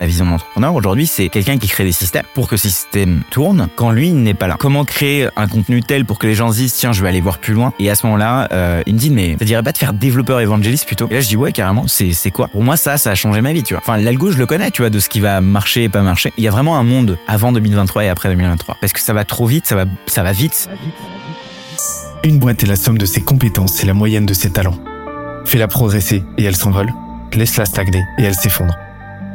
La vision d'entrepreneur aujourd'hui, c'est quelqu'un qui crée des systèmes pour que ces systèmes tournent quand lui n'est pas là. Comment créer un contenu tel pour que les gens se disent tiens je vais aller voir plus loin? Et à ce moment-là euh, il me dit mais ça dirait pas de faire développeur évangéliste plutôt? Et là je dis ouais carrément c'est c'est quoi? Pour moi ça ça a changé ma vie tu vois enfin l'algo je le connais tu vois de ce qui va marcher et pas marcher il y a vraiment un monde avant 2023 et après 2023 parce que ça va trop vite ça va ça va vite Une boîte est la somme de ses compétences et la moyenne de ses talents. Fais-la progresser et elle s'envole. Laisse-la stagner et elle s'effondre.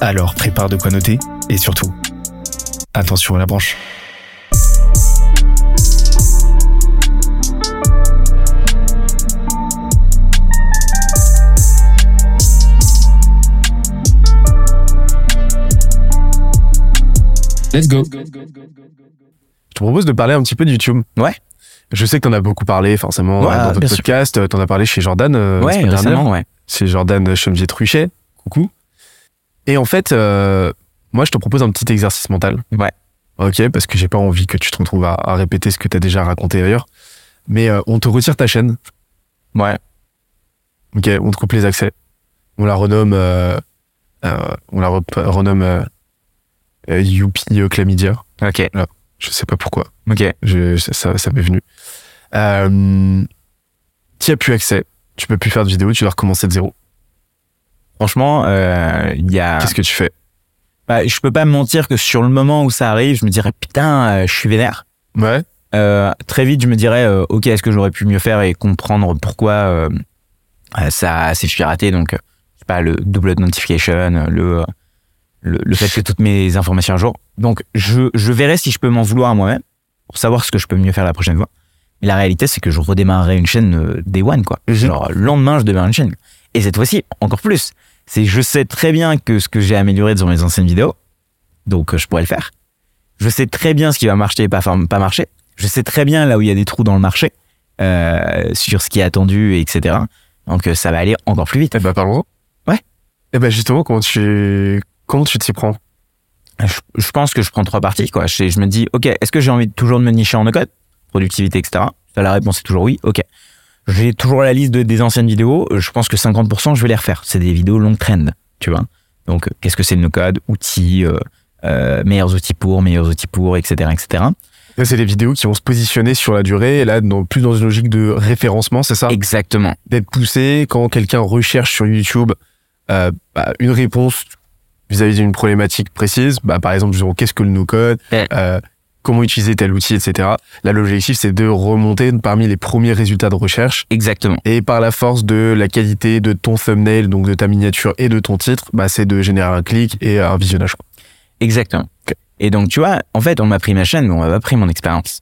Alors prépare de quoi noter, et surtout, attention à la branche. Let's go. Je te propose de parler un petit peu de YouTube. Ouais. Je sais que t'en as beaucoup parlé, forcément, Ouais, dans sûr. podcast. euh, T'en as parlé chez Jordan. euh, ouais dernière. récemment ouais C'est Jordan Chomzier-Truchet. Coucou. Et en fait, euh, moi, je te propose un petit exercice mental. Ouais. Ok, parce que j'ai pas envie que tu te retrouves à, à répéter ce que t'as déjà raconté ailleurs. Mais euh, on te retire ta chaîne. ouais Ok, on te coupe les accès. On la renomme, euh, euh, on la rep- renomme euh, euh, Youpi Chlamydia. ok Je sais pas pourquoi. ok Je, ça, ça, ça m'est venu. Euh, tu as plus accès. Tu peux plus faire de vidéo. Tu dois recommencer de zéro. Franchement euh, il y a Qu'est-ce que tu fais? Bah, je peux pas me mentir que sur le moment où ça arrive je me dirais putain euh, je suis vénère Ouais. Euh, très vite, je me dirais, ok, est-ce que j'aurais pu mieux faire et comprendre pourquoi ça s'est raté? Donc, je sais pas, le double notification, le, le, le fait que toutes mes informations à jour. Donc, je, je verrai si je peux m'en vouloir à moi-même pour savoir ce que je peux mieux faire la prochaine fois. Mais la réalité, c'est que je redémarrerai une chaîne day one, quoi. Genre, le lendemain, je démarre une chaîne. Et cette fois-ci, encore plus. C'est, je sais très bien que ce que j'ai amélioré dans mes anciennes vidéos, donc euh, je pourrais le faire. Je sais très bien ce qui va marcher et pas, pas marcher. Je sais très bien là où il y a des trous dans le marché, euh, sur ce qui est attendu, et etc. Donc euh, ça va aller encore plus vite. Eh ben, parlons-en. Ouais. Eh ben, justement, comment tu, comment tu t'y prends? Je, je pense que je prends trois parties. Quoi. Je, je me dis, ok, est-ce que j'ai envie toujours de me nicher en no-code, productivité, etc. Ça, la réponse est toujours oui. Ok. J'ai toujours la liste de, des anciennes vidéos. Je pense que 50%, je vais les refaire. C'est des vidéos long trend, tu vois. Donc, euh, qu'est-ce que c'est le no-code, outils, euh, euh, meilleurs outils pour, meilleurs outils pour, etc., etc. Là, c'est des vidéos qui vont se positionner sur la durée, et là, dans, plus dans une logique de référencement, c'est ça? Exactement. D'être poussé quand quelqu'un recherche sur YouTube, euh, bah, une réponse vis-à-vis d'une problématique précise, bah, par exemple, qu'est-ce que le no-code, Ouais. Comment utiliser tel outil, etc. Là, l'objectif, c'est de remonter parmi les premiers résultats de recherche Exactement. Et par la force de la qualité de ton thumbnail, donc de ta miniature et de ton titre, bah, c'est de générer un clic et un visionnage. Exactement. Et donc, tu vois, en fait, on m'a pris ma chaîne, mais on m'a pas pris mon expérience.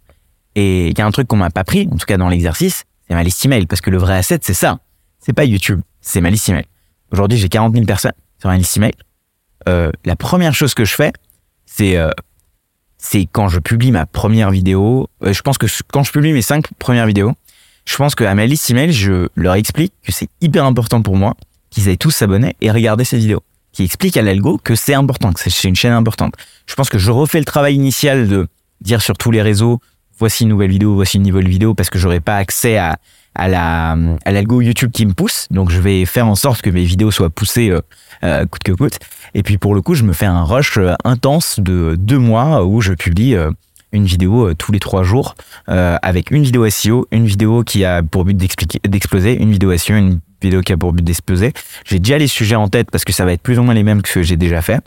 Et il y a un truc qu'on m'a pas pris, en tout cas dans l'exercice, c'est ma liste email. Parce que le vrai asset, c'est ça. C'est pas YouTube, c'est ma liste email. Aujourd'hui, j'ai 40 000 personnes sur ma liste email. Euh, la première chose que je fais, c'est euh, c'est quand je publie ma première vidéo. euh, je pense que quand je publie mes cinq premières vidéos, je pense qu'à ma liste email, je leur explique que c'est hyper important pour moi qu'ils aillent tous s'abonner et regarder ces vidéos. Qui explique à l'algo que c'est important, que c'est- une chaîne importante. Je pense que je refais le travail initial de dire sur tous les réseaux, voici une nouvelle vidéo, voici une nouvelle vidéo, parce que j'aurai pas accès à, à la à l'algo YouTube qui me pousse. Donc je vais faire en sorte que mes vidéos soient poussées euh, coûte que coûte. Et puis pour le coup, je me fais un rush euh, intense de deux mois où je publie euh, une vidéo tous les trois jours avec une vidéo SEO, une vidéo qui a pour but d'exploser, une vidéo SEO, une vidéo qui a pour but d'exploser. J'ai déjà les sujets en tête parce que ça va être plus ou moins les mêmes que ce que j'ai déjà fait.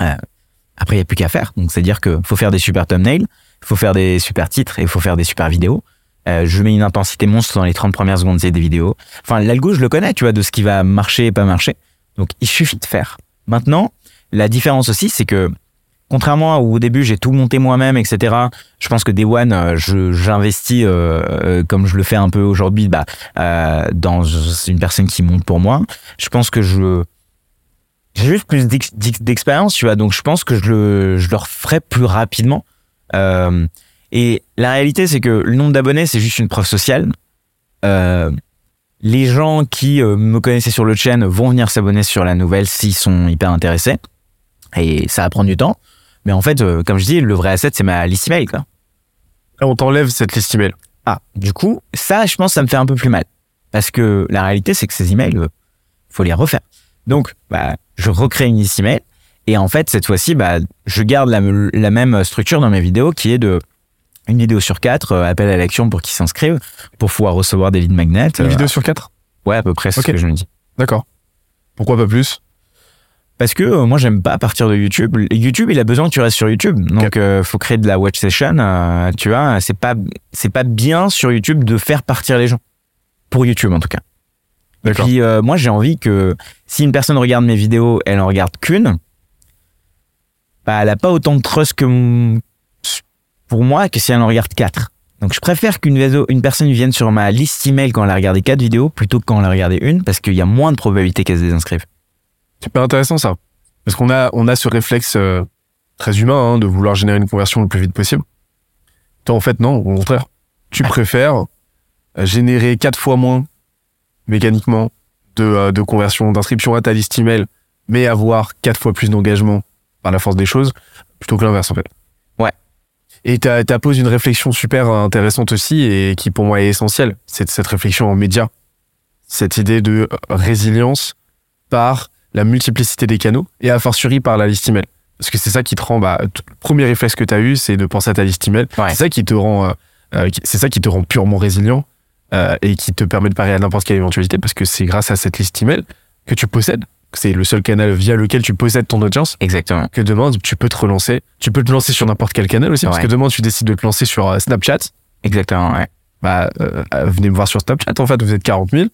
Après, il n'y a plus qu'à faire. Donc, c'est-à-dire que faut faire des super thumbnails, il faut faire des super titres et il faut faire des super vidéos. Je mets une intensité monstre dans les 30 premières secondes des vidéos. Enfin, l'algo, je le connais, tu vois, de ce qui va marcher et pas marcher. Donc, il suffit de faire. Maintenant, la différence aussi, c'est que contrairement à où au début j'ai tout monté moi-même, etc. Je pense que Day One, euh, j'investis euh, euh, comme je le fais un peu aujourd'hui, bah, dans une personne qui monte pour moi. Je pense que je j'ai juste plus d'ex- d'ex- d'expérience, tu vois. Donc je pense que je le, je le referai plus rapidement. Et la réalité, c'est que le nombre d'abonnés, c'est juste une preuve sociale. Les gens qui euh, me connaissaient sur le chaîne vont venir s'abonner sur la nouvelle s'ils sont hyper intéressés. Et ça va prendre du temps. Mais en fait, euh, comme je dis, le vrai asset, c'est ma liste email, quoi. Là, on t'enlève cette liste email. Ah, du coup, ça, je pense, ça me fait un peu plus mal. Parce que la réalité, c'est que ces emails, euh, faut les refaire. Donc, bah, je recrée une liste email. Et en fait, cette fois-ci, bah, je garde la, la même structure dans mes vidéos qui est de une vidéo sur quatre, euh, appel à l'action pour qu'ils s'inscrivent, pour pouvoir recevoir des leads magnets. Une Euh, vidéo sur quatre? Ouais, à peu près, c'est ce que je me dis. D'accord. Pourquoi pas plus? Parce que euh, moi, j'aime pas partir de YouTube. YouTube, il a besoin que tu restes sur YouTube. Donc, euh, faut créer de la watch session. euh, tu vois, c'est pas, c'est pas bien sur YouTube de faire partir les gens. Pour YouTube, en tout cas. Et puis, moi, j'ai envie que si une personne regarde mes vidéos, elle en regarde qu'une, bah, elle a pas autant de trust que pour moi que si elle en regarde quatre. Donc, je préfère qu'une une personne vienne sur ma liste email quand elle a regardé quatre vidéos plutôt que quand elle a regardé une parce qu'il y a moins de probabilité qu'elle se désinscrive. Super intéressant ça. Parce qu'on a, on a ce réflexe euh, très humain hein, de vouloir générer une conversion le plus vite possible. Toi, en fait, non, au contraire. Tu préfères euh, générer quatre fois moins mécaniquement de, euh, de conversion, d'inscription à ta liste email, mais avoir quatre fois plus d'engagement par la force des choses, plutôt que l'inverse en fait. Et tu as posé une réflexion super intéressante aussi et qui pour moi est essentielle. C'est cette réflexion en média. Cette idée de résilience par la multiplicité des canaux et a fortiori par la liste email. Parce que c'est ça qui te rend, bah, le premier réflexe que tu as eu, c'est de penser à ta liste email. Ouais. C'est ça qui te rend, euh, euh, c'est ça qui te rend purement résilient euh, et qui te permet de parer à n'importe quelle éventualité parce que c'est grâce à cette liste email que tu possèdes. C'est le seul canal via lequel tu possèdes ton audience Exactement. que demain tu peux te relancer. Tu peux te lancer sur n'importe quel canal aussi parce que demain tu décides de te lancer sur euh, Snapchat. Exactement, ouais. Bah, euh, euh, venez me voir sur Snapchat. En fait, vous êtes 40 000.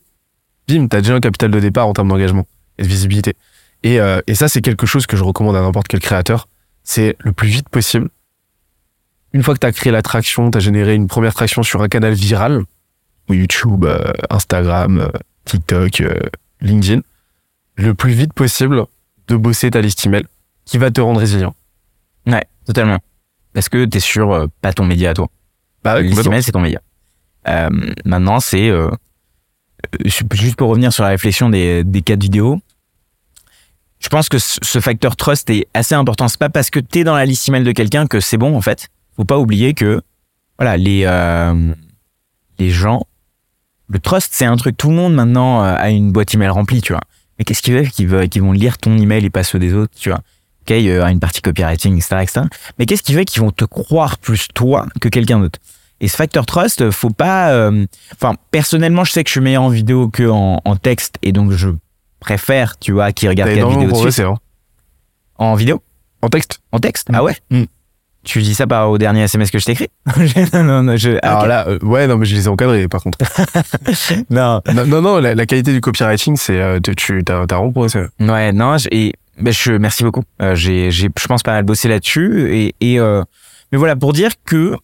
Bim, t'as déjà un capital de départ en termes d'engagement et de visibilité. Et, euh, et ça, c'est quelque chose que je recommande à n'importe quel créateur. C'est le plus vite possible. Une fois que t'as créé la traction, t'as généré une première traction sur un canal viral, ou YouTube, euh, Instagram, TikTok, LinkedIn, le plus vite possible de bosser ta liste email qui va te rendre résilient. Ouais, totalement. Parce que t'es sur euh, pas ton média à toi. Bah, liste email, c'est ton média. Euh, maintenant, c'est euh, euh, juste pour revenir sur la réflexion des, des quatre vidéos. Je pense que ce facteur trust est assez important. C'est pas parce que t'es dans la liste email de quelqu'un que c'est bon en fait. Faut pas oublier que voilà les euh, les gens, le trust c'est un truc. Tout le monde maintenant a une boîte email remplie, tu vois. Mais qu'est-ce qu'ils veulent qu'ils veulent qu'ils vont lire ton email et pas ceux des autres, tu vois. Ok, il y a une partie copywriting, etc., etc. Mais qu'est-ce qui fait qu'ils vont te croire plus toi que quelqu'un d'autre? Et ce facteur trust, faut pas. euh, Enfin, personnellement, je sais que je suis meilleur en vidéo que en, en texte, et donc je préfère, tu vois, qui regarde T'as quatre énormément vidéos de suite. progressé, hein. En vidéo? En texte? En texte Mm. Ah ouais? Mm. Tu dis ça par au dernier SMS que je t'écris Non, non, non, je. Alors là, euh, ouais, non, mais je les ai encadrés, par contre. non. non, non, non, la, la qualité du copywriting, c'est, euh, tu, t'as, t'as progressé. Ouais, non, et ben je merci beaucoup. Euh, j'ai, j'ai, je pense pas mal bossé là-dessus et, et euh, mais voilà pour dire que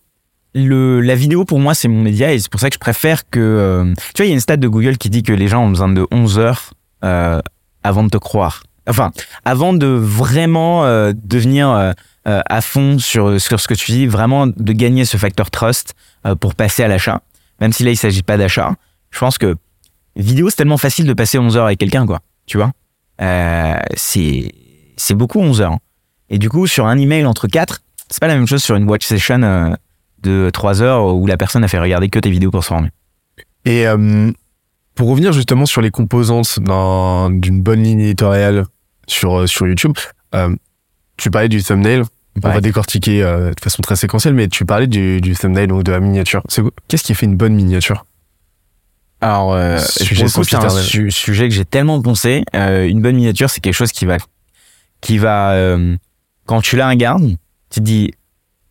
le la vidéo pour moi c'est mon média et c'est pour ça que je préfère que euh, tu vois il y a une stat de Google qui dit que les gens ont besoin de 11 heures euh, avant de te croire. Enfin, avant de vraiment euh, devenir euh, euh, à fond sur sur ce que tu dis, vraiment de gagner ce facteur trust euh, pour passer à l'achat. Même si là il s'agit pas d'achat, je pense que vidéo c'est tellement facile de passer 11 heures avec quelqu'un quoi, tu vois. C'est c'est beaucoup 11 heures. hein. Et du coup, sur un email entre 4, c'est pas la même chose sur une watch session de 3 heures où la personne a fait regarder que tes vidéos pour se former. Et pour revenir justement sur les composantes d'un- d'une bonne ligne éditoriale sur, euh, sur YouTube, euh, tu parlais du thumbnail. On Ouais. va décortiquer euh, de façon très séquentielle, mais tu parlais du, du thumbnail, donc de la miniature. C'est quoi- Qu'est-ce qui fait une bonne miniature? Alors, euh, c'est un su- sujet que j'ai tellement pensé. Euh, une bonne miniature, c'est quelque chose qui va, qui va, euh, quand tu la regardes, tu te dis,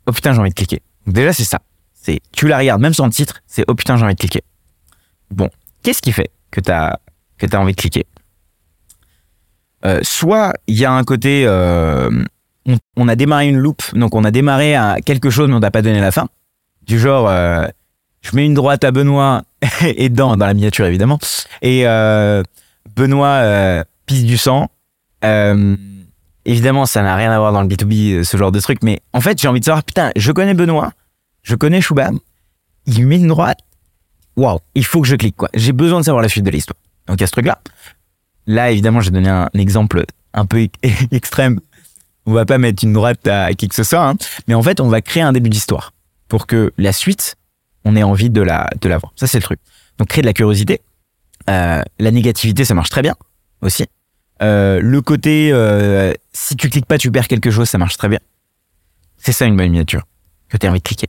oh putain, j'ai envie de cliquer. Donc déjà, c'est ça. C'est, tu la regardes, même sans le titre, c'est, oh putain, j'ai envie de cliquer. Bon. Qu'est-ce qui fait que t'as, que t'as envie de cliquer? Euh, soit il y a un côté, euh, on, a démarré une loupe, donc on a démarré à quelque chose, mais on t'a pas donné la fin. Du genre, euh, je mets une droite à Benoît et dans, dans la miniature évidemment. Et Benoît pisse du sang évidemment, ça n'a rien à voir dans le B2B, euh, ce genre de truc, mais en fait, j'ai envie de savoir, putain, je connais Benoît, je connais Choubam, il met une droite, waouh, il faut que je clique, quoi. J'ai besoin de savoir la suite de l'histoire. Donc, il y a ce truc-là. Là, évidemment, j'ai donné un exemple un peu extrême. On va pas mettre une droite à qui que ce soit, hein. mais en fait, on va créer un début d'histoire pour que la suite, on ait envie de la, de la voir. Ça, c'est le truc. Donc, créer de la curiosité. Euh, la négativité, ça marche très bien aussi. Euh, le côté, euh, si tu cliques pas, tu perds quelque chose, ça marche très bien. C'est ça une bonne miniature, que tu envie de cliquer.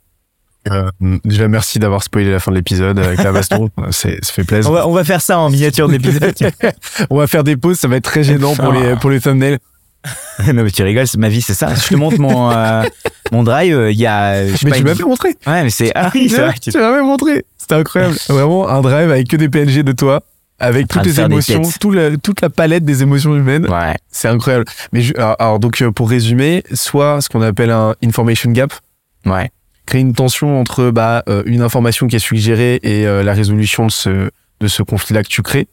Euh, déjà, merci d'avoir spoilé la fin de l'épisode avec la baston. c'est, ça fait plaisir. On va, on va faire ça en miniature de l'épisode. On va faire des pauses, ça va être très gênant pour les, pour les thumbnails. non mais tu rigoles, c'est ma vie, c'est ça. Je te montre mon, euh, mon drive, euh, il y a... je Mais pas, tu une- m'as fait montrer. Ouais, mais c'est... Ah oui, c'est vrai. Tu m'as montrer. C'était incroyable. Vraiment, un drive avec que des PNG de toi, avec toutes les émotions, têtes. tout la- toute la palette des émotions humaines. Ouais, C'est incroyable. Mais je- alors, alors, donc euh, pour résumer, soit ce qu'on appelle un information gap, ouais, créer une tension entre bah, euh, une information qui est suggérée et euh, la résolution de ce, de ce conflit-là que tu crées.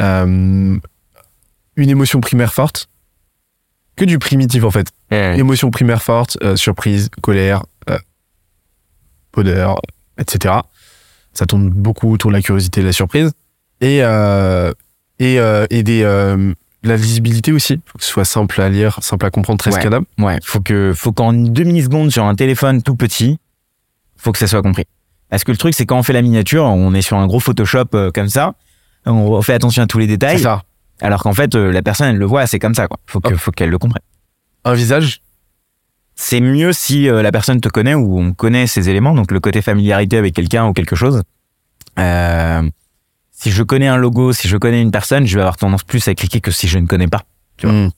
Euh, une émotion primaire forte. Que du primitif en fait. Émotion primaire forte, euh, surprise, colère, euh, bonheur, etc. Ça tourne beaucoup autour de la curiosité et de la surprise. Et, euh, et, et des, la visibilité aussi. Faut que ce soit simple à lire, simple à comprendre, très Ouais. scannable. ouais. Faut que, faut qu'en deux millisecondes sur un téléphone tout petit, faut que ça soit compris. Parce que le truc, c'est quand on fait la miniature, on est sur un gros Photoshop euh, comme ça, on fait attention à tous les C'est détails, ça. alors qu'en fait, euh, la personne, elle le voit, c'est comme ça, quoi. Faut que, faut qu'elle le comprenne. Un visage, c'est mieux si euh, la personne te connaît ou on connaît ces éléments, donc le côté familiarité avec quelqu'un ou quelque chose. Euh, si je connais un logo, si je connais une personne, je vais avoir tendance plus à cliquer que si je ne connais pas. Tu vois. Mm.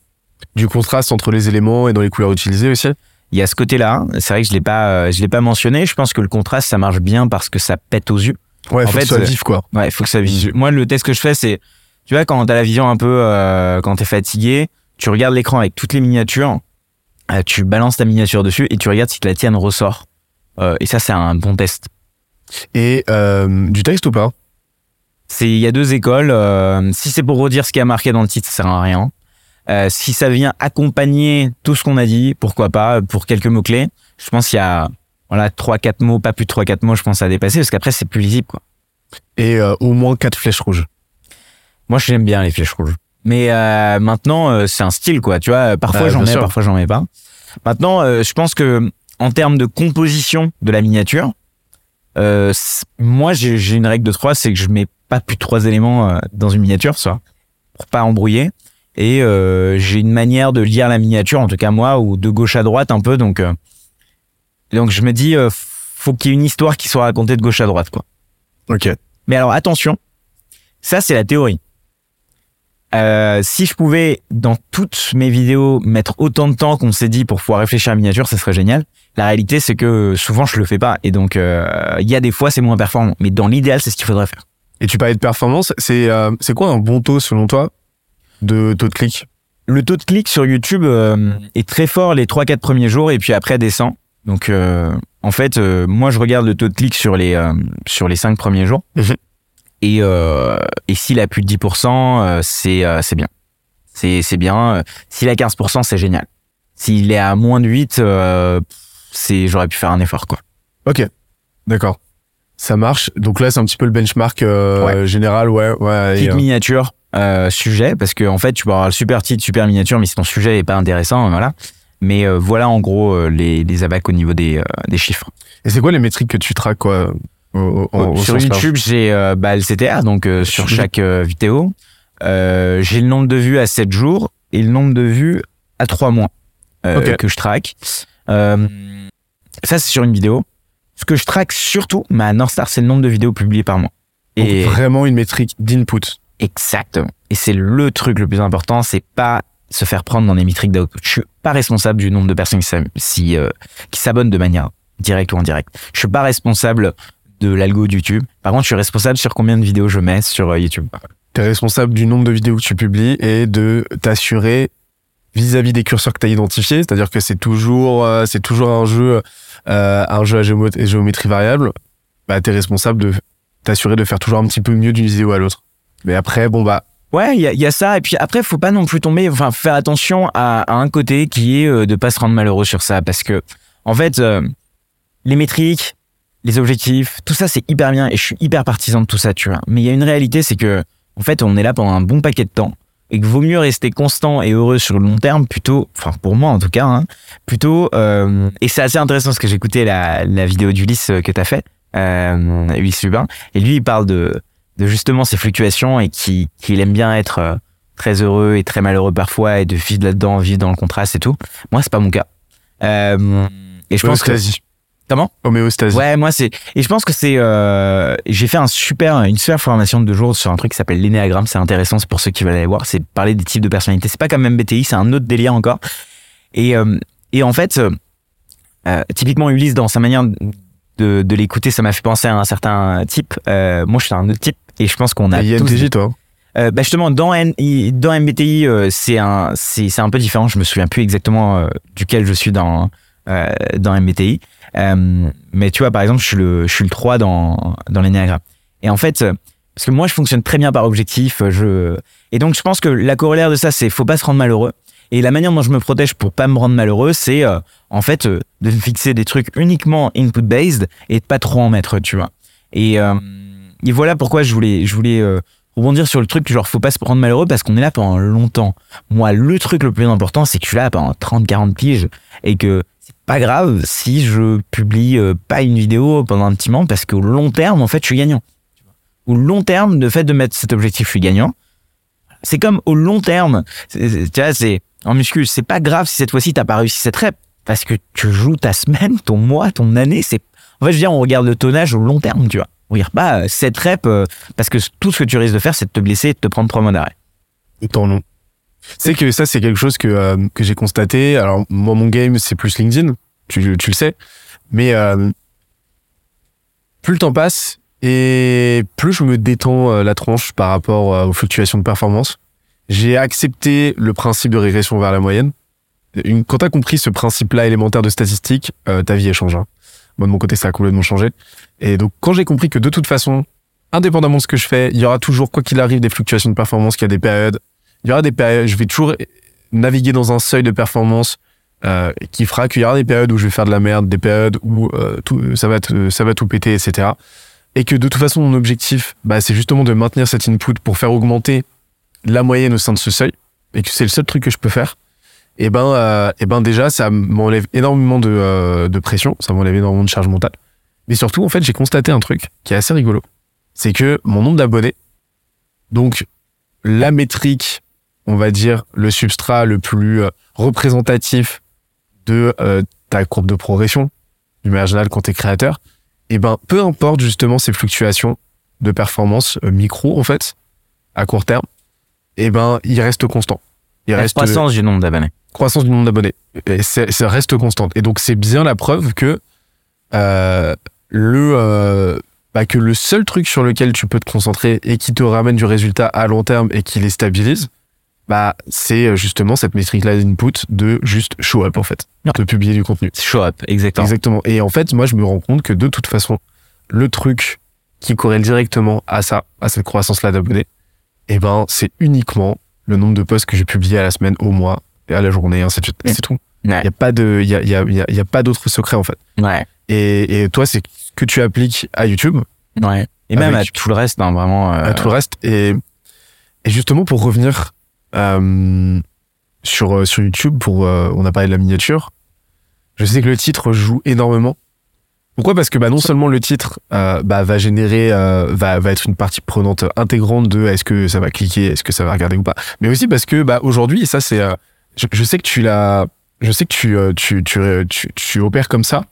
Du contraste entre les éléments et dans les couleurs utilisées aussi. Il y a ce côté-là. C'est vrai que je l'ai pas, euh, je l'ai pas mentionné. Je pense que le contraste, ça marche bien parce que ça pète aux yeux. Ouais, En faut fait, que euh, vif, quoi. Ouais, faut que ça vise. Moi, le test que je fais, c'est, tu vois, quand t'as la vision un peu, euh, quand t'es fatigué, tu regardes l'écran avec toutes les miniatures, euh, tu balances ta miniature dessus et tu regardes si la tienne ressort. Euh, et ça, c'est un bon test. Et du texte ou pas? C'est, il y a deux écoles. euh, si c'est pour redire ce qui a marqué dans le titre, ça sert à rien. Euh, si ça vient accompagner tout ce qu'on a dit, pourquoi pas, pour quelques mots-clés. Je pense qu'il y a, voilà, trois, quatre mots, pas plus de trois, quatre mots, je pense à dépasser, parce qu'après, c'est plus lisible, quoi. Et euh, au moins quatre flèches rouges. Moi, j'aime bien les flèches rouges. Mais euh, maintenant, euh, c'est un style, quoi. Tu vois, parfois j'en mets, parfois j'en mets pas. Maintenant, euh, je pense que en termes de composition de la miniature, euh, moi, j'ai une règle de trois, c'est que je mets pas plus de trois éléments euh, dans une miniature, ça, pour pas embrouiller. Et euh, j'ai une manière de lire la miniature, en tout cas moi, ou de gauche à droite un peu. Donc, euh, donc je me dis, euh, faut qu'il y ait une histoire qui soit racontée de gauche à droite, quoi. Ok. Mais alors attention, ça c'est la théorie. Si je pouvais dans toutes mes vidéos mettre autant de temps qu'on s'est dit pour pouvoir réfléchir à la miniature, ça serait génial. La réalité c'est que souvent je le fais pas et donc il y a des fois c'est moins performant. Mais dans l'idéal c'est ce qu'il faudrait faire. Et tu parlais de performance, c'est euh, c'est quoi un bon taux selon toi de taux de clic? Le taux de clic sur YouTube euh, est très fort les 3-4 premiers jours et puis après descend. Donc euh, en fait euh, moi je regarde le taux de clic sur les euh, sur les 5 premiers jours. Mhm. Et, euh, et s'il a plus de 10%, euh, c'est euh, c'est bien. C'est c'est bien. S'il a 15%, c'est génial. S'il est à moins de 8, euh, c'est j'aurais pu faire un effort quoi. Ok. D'accord. Ça marche. Donc là, c'est un petit peu le benchmark euh, général, ouais, ouais. et, Titre euh, miniature, euh, sujet, parce que en fait tu peux avoir le super titre, super miniature, mais si ton sujet est pas intéressant, voilà. Mais euh, voilà en gros les, les abacs au niveau des, des chiffres. Et c'est quoi les métriques que tu traques, quoi au- au- au- au sur YouTube, j'ai bah, le CTR, donc sur chaque vidéo. J'ai le nombre de vues à 7 jours et le nombre de vues à 3 mois que je traque. Ça, c'est sur une vidéo. Ce que je traque surtout, ma North Star, c'est le nombre de vidéos publiées par mois. Donc, Et vraiment une métrique d'input. exactement. Et c'est le truc le plus important, c'est pas se faire prendre dans des métriques d'output. Je suis pas responsable du nombre de personnes qui si, euh, qui s'abonnent de manière directe ou indirecte. Je suis pas responsable de l'algo de YouTube. Par contre, je suis responsable sur combien de vidéos je mets sur euh, YouTube. Tu es responsable du nombre de vidéos que tu publies et de t'assurer vis-à-vis des curseurs que tu as identifiés, c'est-à-dire que c'est toujours euh, c'est toujours un jeu euh, un jeu à géométrie variable, bah tu es responsable de t'assurer de faire toujours un petit peu mieux d'une vidéo à l'autre. Mais après bon bah Ouais, il y a, ça. Et puis après, faut pas non plus tomber, enfin, faire attention à, à un côté qui est euh, de pas se rendre malheureux sur ça. Parce que, en fait, euh, les métriques, les objectifs, tout ça, c'est hyper bien. Et je suis hyper partisan de tout ça, tu vois. Mais il y a une réalité, c'est que, en fait, on est là pendant un bon paquet de temps. Et que vaut mieux rester constant et heureux sur le long terme plutôt, enfin pour moi en tout cas, hein, plutôt. euh, et c'est assez intéressant parce que j'ai écouté la, la vidéo d'Ulysse euh, que t'as fait, euh, Ulysse Lubin, et lui il parle de, de justement ces fluctuations et qui qu'il aime bien être euh, très heureux et très malheureux parfois et de vivre là-dedans, vivre dans le contraste et tout. Moi c'est pas mon cas. Euh, et je pense que. Comment? Homéostasie. Ouais, moi c'est et je pense que c'est euh, j'ai fait un super une super formation de deux jours sur un truc qui s'appelle l'énéagramme, c'est intéressant, c'est pour ceux qui veulent aller voir, c'est parler des types de personnalités, c'est pas comme MBTI, c'est un autre délire encore. Et euh, et en fait euh, typiquement Ulysse dans sa manière de de l'écouter, ça m'a fait penser à un certain type. Moi je suis un autre type et je pense qu'on a Et tous INTJ, toi. hein? euh, bah justement dans N- dans MBTI c'est un c'est c'est un peu différent je me souviens plus exactement duquel je suis dans euh, dans MBTI Euh, mais tu vois par exemple je suis le je suis le 3 dans dans l'énéagramme et en fait parce que moi je fonctionne très bien par objectif je et donc je pense que la corollaire de ça c'est faut pas se rendre malheureux. Et la manière dont je me protège pour pas me rendre malheureux c'est euh, en fait de fixer des trucs uniquement input based et de pas trop en mettre tu vois. Et et voilà pourquoi je voulais je voulais rebondir sur le truc, genre faut pas se rendre malheureux parce qu'on est là pendant longtemps. Moi, le truc le plus important, c'est que je suis là pendant 30, 40 piges et que c'est pas grave si je publie euh, pas une vidéo pendant un petit moment parce qu'au long terme, en fait, je suis gagnant. Au long terme, le fait de mettre cet objectif, je suis gagnant. C'est comme au long terme, tu vois, c'est en muscu, c'est pas grave si cette fois-ci t'as pas réussi cette rep parce que tu joues ta semaine, ton mois, ton année, c'est en fait, je veux dire, on regarde le tonnage au long terme, tu vois. On regarde pas euh, cette rep euh, parce que tout ce que tu risques de faire, c'est de te blesser et de te prendre trois mois d'arrêt. Temps long. C'est que ça, c'est quelque chose que, euh, que j'ai constaté. Alors, moi, mon game, c'est plus LinkedIn. Tu, tu le sais. Mais euh, plus le temps passe et plus je me détends euh, la tranche par rapport euh, aux fluctuations de performance. J'ai accepté le principe de régression vers la moyenne. Une, quand tu as compris ce principe-là élémentaire de statistique, euh, ta vie elle change. hein. Moi, de mon côté, ça a complètement changé. Et donc, quand j'ai compris que de toute façon, indépendamment de ce que je fais, il y aura toujours, quoi qu'il arrive, des fluctuations de performance, qu'il y a des périodes. Il y aura des périodes, je vais toujours naviguer dans un seuil de performance euh, qui fera qu'il y aura des périodes où je vais faire de la merde, des périodes où euh, tout, ça, va ça va tout péter, etc. Et que de toute façon, mon objectif, bah, c'est justement de maintenir cet input pour faire augmenter la moyenne au sein de ce seuil, et que c'est le seul truc que je peux faire. Et ben, euh, et ben déjà, ça m'enlève énormément de, euh, de pression, ça m'enlève énormément de charge mentale. Mais surtout, en fait, j'ai constaté un truc qui est assez rigolo. C'est que mon nombre d'abonnés, donc la métrique, on va dire, le substrat le plus euh, représentatif de euh, ta courbe de progression, du manière générale quand t'es créateur, et ben, peu importe justement ces fluctuations de performance euh, micro, en fait, à court terme, et ben, il reste constant. Il La reste croissance du nombre d'abonnés. croissance du nombre d'abonnés. Et ça reste constante. Et donc, c'est bien la preuve que le bah, que le seul truc sur lequel tu peux te concentrer et qui te ramène du résultat à long terme et qui les stabilise, bah c'est euh, justement cette métrique-là d'input de juste show up en fait, Non. de publier du contenu. Show up, exactement. Exactement. Et en fait, moi, je me rends compte que de toute façon, le truc qui corrèle directement à ça, à cette croissance-là d'abonnés, eh ben, c'est uniquement le nombre de posts que j'ai publiés à la semaine, au mois, et à la journée, ainsi de suite. C'est tout. Il Ouais. y a pas de, il y a, y a, y a, il y a pas d'autre secret, en fait. Ouais. Et, et toi, c'est ce que tu appliques à YouTube, Ouais. Et même à tout le reste, hein, vraiment. euh, à tout le reste. Et, et justement, pour revenir, sur, euh, sur YouTube, pour, euh, on a parlé de la miniature. Je sais que le titre joue énormément. Pourquoi? Parce que bah, non seulement le titre euh, bah, va générer, euh, va, va être une partie prenante intégrante de est-ce que ça va cliquer, est-ce que ça va regarder ou pas. Mais aussi parce que bah, aujourd'hui, et ça c'est, euh, je, je sais que tu l'as, je sais que tu, euh, tu, tu, euh, tu, tu opères comme ça.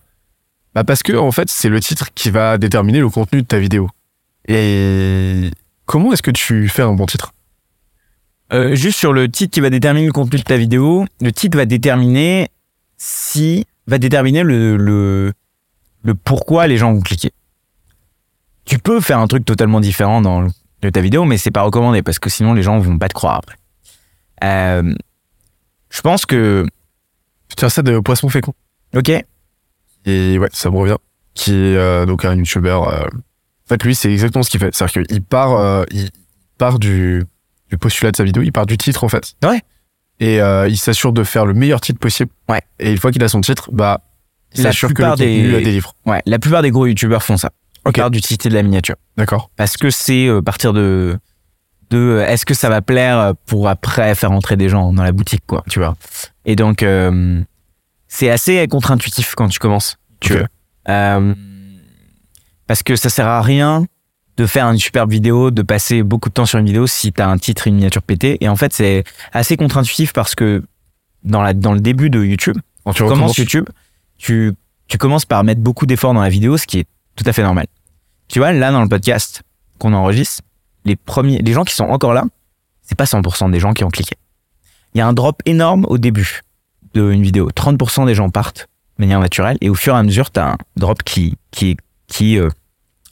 Bah parce que en fait, c'est le titre qui va déterminer le contenu de ta vidéo. Et comment est-ce que tu fais un bon titre? Euh, juste sur le titre qui va déterminer le contenu de ta vidéo, le titre va déterminer si va déterminer le le, le pourquoi les gens vont cliquer. Tu peux faire un truc totalement différent dans le- de ta vidéo, mais c'est pas recommandé parce que sinon les gens vont pas te croire après. Euh, je pense que Tu tiens ça de poisson fécond. ok, Et ouais, ça me revient. Qui est euh, donc un youtubeur. euh, En fait, lui, c'est exactement ce qu'il fait. C'est-à-dire qu'il part, euh, il part du, du postulat de sa vidéo, il part du titre en fait. Ouais. Et euh, il s'assure de faire le meilleur titre possible. Ouais. Et une fois qu'il a son titre, bah, il s'assure que le plupart des- contenu délivre. Ouais, la plupart des gros youtubeurs font ça. Ils Ok. partent du titre et de la miniature. D'accord. Parce que c'est euh, partir de de euh, est-ce que ça va plaire pour après faire entrer des gens dans la boutique quoi, tu vois. Et donc euh, c'est assez contre-intuitif quand tu commences. Tu parce que ça sert à rien de faire une superbe vidéo, de passer beaucoup de temps sur une vidéo si t'as un titre et une miniature pété. Et en fait, c'est assez contre-intuitif parce que dans la dans le début de YouTube, quand tu commences recommences. YouTube, tu tu commences par mettre beaucoup d'efforts dans la vidéo, ce qui est tout à fait normal. Tu vois, là dans le podcast qu'on enregistre, les premiers, les gens qui sont encore là, c'est pas 100% des gens qui ont cliqué. Il y a un drop énorme au début d'une vidéo. 30% des gens partent de manière naturelle et au fur et à mesure, t'as un drop qui qui qui euh,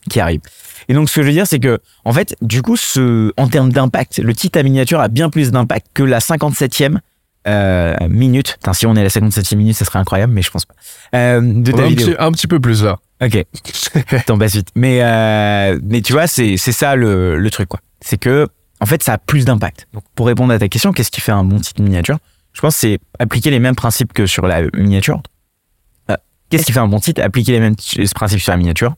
qui arrive. Et donc ce que je veux dire, c'est que en fait, du coup, ce en termes d'impact, le titre à miniature a bien plus d'impact que la 57e euh, minute. Putain, si on est à la 57e minute, ça serait incroyable, mais je pense pas. Euh, de ta a un vidéo. petit, un petit peu plus là. Ok. T'en passes vite. Mais, euh, mais tu vois, c'est, c'est ça le, le truc, quoi. C'est que, en fait, ça a plus d'impact. Donc, pour répondre à ta question, qu'est-ce qui fait un bon titre miniature? Je pense que c'est appliquer les mêmes principes que sur la miniature. Qu'est-ce qui fait un bon titre? Appliquer les mêmes principes sur la miniature.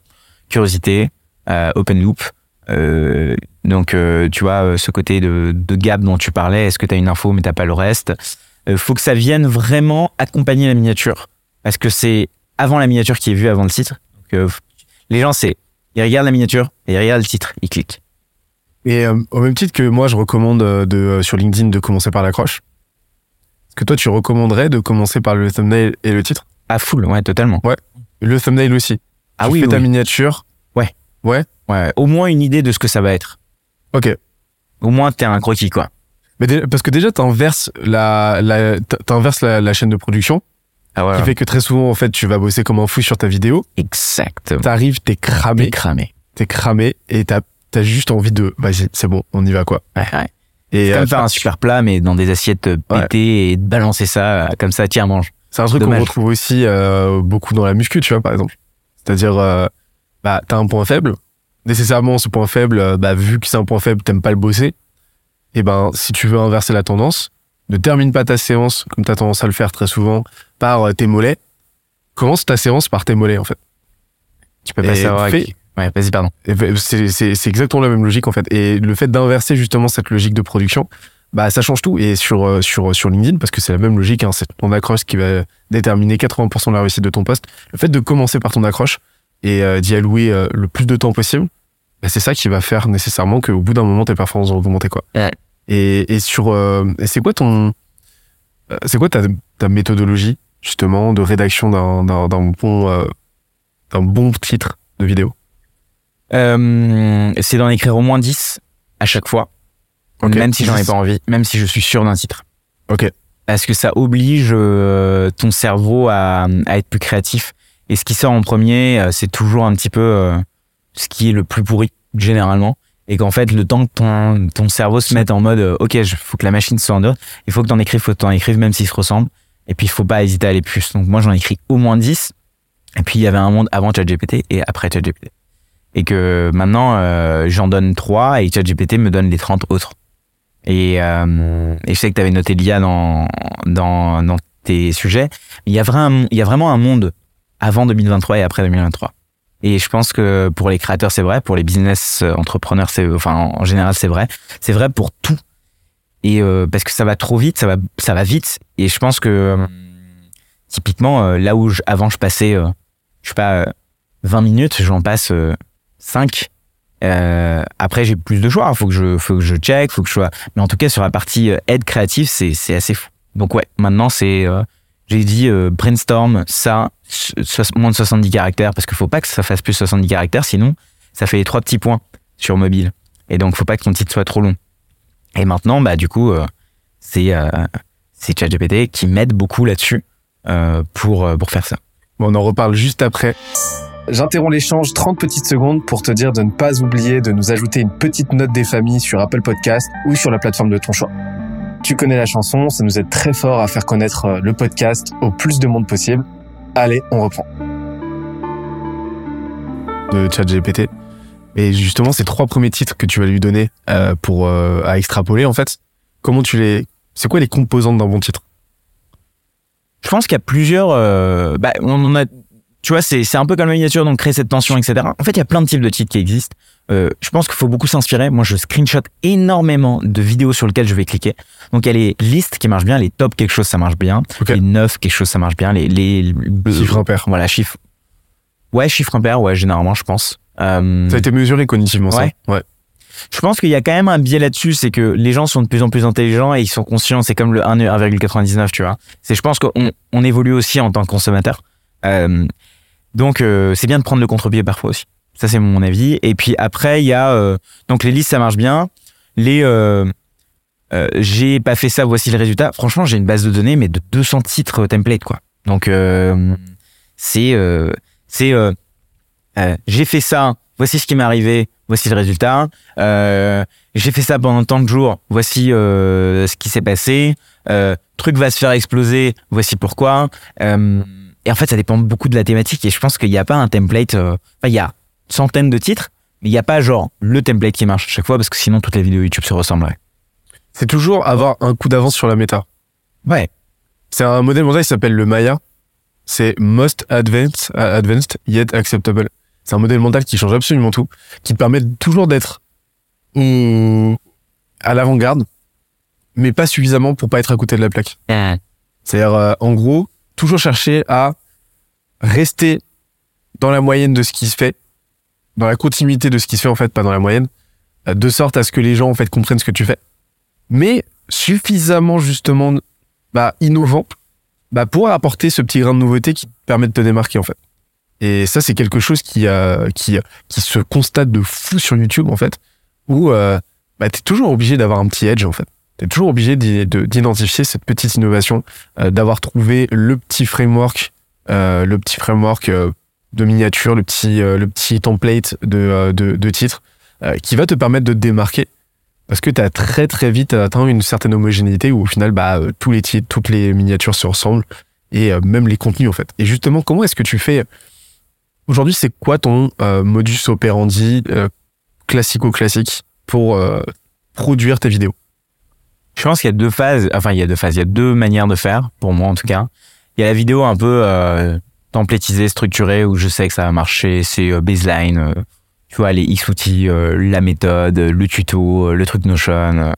Curiosité, euh, open loop. Euh, donc, euh, tu vois, ce côté de, de gap dont tu parlais, est-ce que tu as une info mais t'as pas le reste? Faut que ça vienne vraiment accompagner la miniature. Parce que c'est avant la miniature qui est vue avant le titre. Donc, les gens, c'est, ils regardent la miniature et ils regardent le titre, ils cliquent. Et au même titre que moi, je recommande de, sur LinkedIn de commencer par l'accroche. Est-ce que toi, tu recommanderais de commencer par le thumbnail et le titre? À full, ouais, totalement. Le thumbnail aussi. Ah tu oui, fais ta oui. miniature. Ouais. Ouais. Ouais, au moins une idée de ce que ça va être. Ok. Au moins, t'es un croquis, quoi. Mais parce que déjà, t'inverses la, la, t'inverses la, la chaîne de production, Ah qui fait que très souvent, en fait, tu vas bosser comme un fou sur ta vidéo. Exactement. T'arrives, t'es T'es cramé, cramé. t'es cramé, et t'as, t'as juste envie de, vas-y, c'est bon, on y va, quoi. Ouais, ouais. Et C'est euh, comme faire un super plat, mais dans des assiettes euh, Ouais. pétées et de balancer ça euh, comme ça, tiens, mange. C'est un truc qu'on retrouve aussi euh, beaucoup dans la muscu, tu vois, par exemple. C'est-à-dire, euh, bah, t'as un point faible. Nécessairement, ce point faible, euh, bah, vu que c'est un point faible, t'aimes pas le bosser. Et ben, si tu veux inverser la tendance, ne termine pas ta séance, comme t'as tendance à le faire très souvent, par euh, tes mollets. Commence ta séance par tes mollets, en fait. Tu peux pas savoir. qui- Ouais, vas-y, pardon. Fait- c'est exactement la même logique, en fait. Et le fait d'inverser justement cette logique de production, bah, ça change tout. Et sur, euh, sur, sur LinkedIn, parce que c'est la même logique, hein, c'est ton accroche qui va déterminer 80% de la réussite de ton poste. Le fait de commencer par ton accroche et euh, d'y allouer euh, le plus de temps possible, bah, c'est ça qui va faire nécessairement qu'au bout d'un moment, tes performances vont augmenter, quoi. Ouais. Et, et sur, euh, et c'est quoi ton, euh, c'est quoi ta, ta méthodologie, justement, de rédaction d'un, bon, euh, d'un bon titre de vidéo? Euh, c'est d'en écrire au moins 10 à chaque fois. Même si j'en ai 10. pas envie, même si je suis sûr d'un titre. Ok. Parce que ça oblige euh, ton cerveau à, à être plus créatif. Et ce qui sort en premier, euh, c'est toujours un petit peu euh, ce qui est le plus pourri, généralement. Et qu'en fait, le temps que ton, ton cerveau se mette en mode, euh, ok, il faut que la machine soit en ordre, il faut que t'en écrives, faut que t'en écrives, même s'ils se ressemblent. Et puis, il faut pas hésiter à aller plus. Donc, moi, j'en écris au moins 10. Et puis, il y avait un monde avant ChatGPT et après ChatGPT. Et que maintenant, euh, j'en donne 3 et ChatGPT me donne les 30 autres. Et, euh, et je sais que tu avais noté l'IA dans, dans, dans tes sujets. Il y, a vraiment, il y a vraiment un monde avant 2023 et après 2023. Et je pense que pour les créateurs, c'est vrai. Pour les business entrepreneurs, c'est, enfin, en général, c'est vrai. C'est vrai pour tout. Et euh, parce que ça va trop vite, ça va, ça va vite. Et je pense que euh, typiquement, euh, là où je- avant je passais, euh, je sais pas, euh, 20 minutes, j'en passe euh, 5. Euh, après, j'ai plus de choix. Faut que je, faut que je check, faut que je sois. Mais en tout cas, sur la partie euh, aide créative, c'est, c'est assez fou. Donc ouais, maintenant c'est, euh, j'ai dit brainstorm ça, moins de 70 caractères parce qu'il faut pas que ça fasse plus de 70 caractères, sinon ça fait les trois petits points sur mobile. Et donc faut pas que ton titre soit trop long. Et maintenant, bah du coup, c'est, c'est ChatGPT qui m'aide beaucoup là-dessus pour pour faire ça. Bon, on en reparle juste après. J'interromps l'échange 30 petites secondes pour te dire de ne pas oublier de nous ajouter une petite note des familles sur Apple Podcast ou sur la plateforme de ton choix. Tu connais la chanson, ça nous aide très fort à faire connaître euh, le podcast au plus de monde possible. Allez, on reprend. de ChatGPT. Et justement, ces trois premiers titres que tu vas lui donner euh, pour euh, à extrapoler, en fait, comment tu les, c'est quoi les composantes d'un bon titre? Je pense qu'il y a plusieurs. euh, bah, on en a. Tu vois, c'est c'est un peu comme la miniature, donc créer cette tension, etc. En fait, il y a plein de types de titres qui existent. Euh, je pense qu'il faut beaucoup s'inspirer. Moi, je screenshot énormément de vidéos sur lesquelles je vais cliquer. Donc, il y a les listes qui marchent bien, les top quelque chose, ça marche bien. Les neuf quelque chose, ça marche bien. Les, les Chiffre impair. Voilà, chiffre. Ouais, chiffre impair, ouais, généralement, je pense. Euh, Ça a été mesuré cognitivement, Ouais. ça. Ouais. je pense qu'il y a quand même un biais là-dessus, c'est que les gens sont de plus en plus intelligents et ils sont conscients. C'est comme le 1 1,99, tu vois. C'est, je pense qu'on on évolue aussi en tant que consommateur. Euh, donc, euh, c'est bien de prendre le contre-pied parfois aussi. Ça, c'est mon avis. Et puis après, il y a euh, donc les listes, ça marche bien. Les euh, euh, j'ai pas fait ça, voici le résultat. Franchement, j'ai une base de données, mais de 200 titres template, quoi. Donc, c'est c'est j'ai fait ça, voici ce qui m'est arrivé, voici le résultat. J'ai fait ça pendant tant de jours, voici ce qui s'est passé. Truc va se faire exploser, voici pourquoi. Et en fait, ça dépend beaucoup de la thématique. Et je pense qu'il n'y a pas un template. euh, Enfin, il y a centaines de titres, mais il n'y a pas genre le template qui marche à chaque fois parce que sinon toutes les vidéos YouTube se ressembleraient. C'est toujours avoir un coup d'avance sur la méta. Ouais. C'est un modèle mental qui s'appelle le Maya. C'est Most Advanced, euh, advanced Yet Acceptable. C'est un modèle mental qui change absolument tout, qui te permet toujours d'être au- à l'avant-garde, mais pas suffisamment pour pas être à côté de la plaque. C'est-à-dire, euh, en gros, toujours chercher à rester dans la moyenne de ce qui se fait, dans la continuité de ce qui se fait en fait, pas dans la moyenne, de sorte à ce que les gens en fait comprennent ce que tu fais, mais suffisamment justement bah, innovant bah, pour apporter ce petit grain de nouveauté qui te permet de te démarquer en fait. Et ça, c'est quelque chose qui, qui, qui se constate de fou sur YouTube en fait, où euh, bah, tu es toujours obligé d'avoir un petit edge en fait. Tu es toujours obligé d'i- de- d'identifier cette petite innovation, euh, d'avoir trouvé le petit framework, euh, le petit framework euh, de miniature, le petit, le petit template de, de, de titre qui va te permettre de te démarquer parce que tu as très très vite atteint une certaine homogénéité où au final bah, tous les titres, toutes les miniatures se ressemblent et même les contenus en fait. Et justement, comment est-ce que tu fais aujourd'hui C'est quoi ton modus operandi classico-classique pour produire tes vidéos? Je pense qu'il y a deux phases, enfin il y a deux phases, il y a deux manières de faire, pour moi en tout cas. Il y a la vidéo un peu euh, templatisée, structurée, où je sais que ça va marcher, c'est euh, baseline, euh, tu vois, les X outils, euh, la méthode, le tuto, le truc Notion. euh,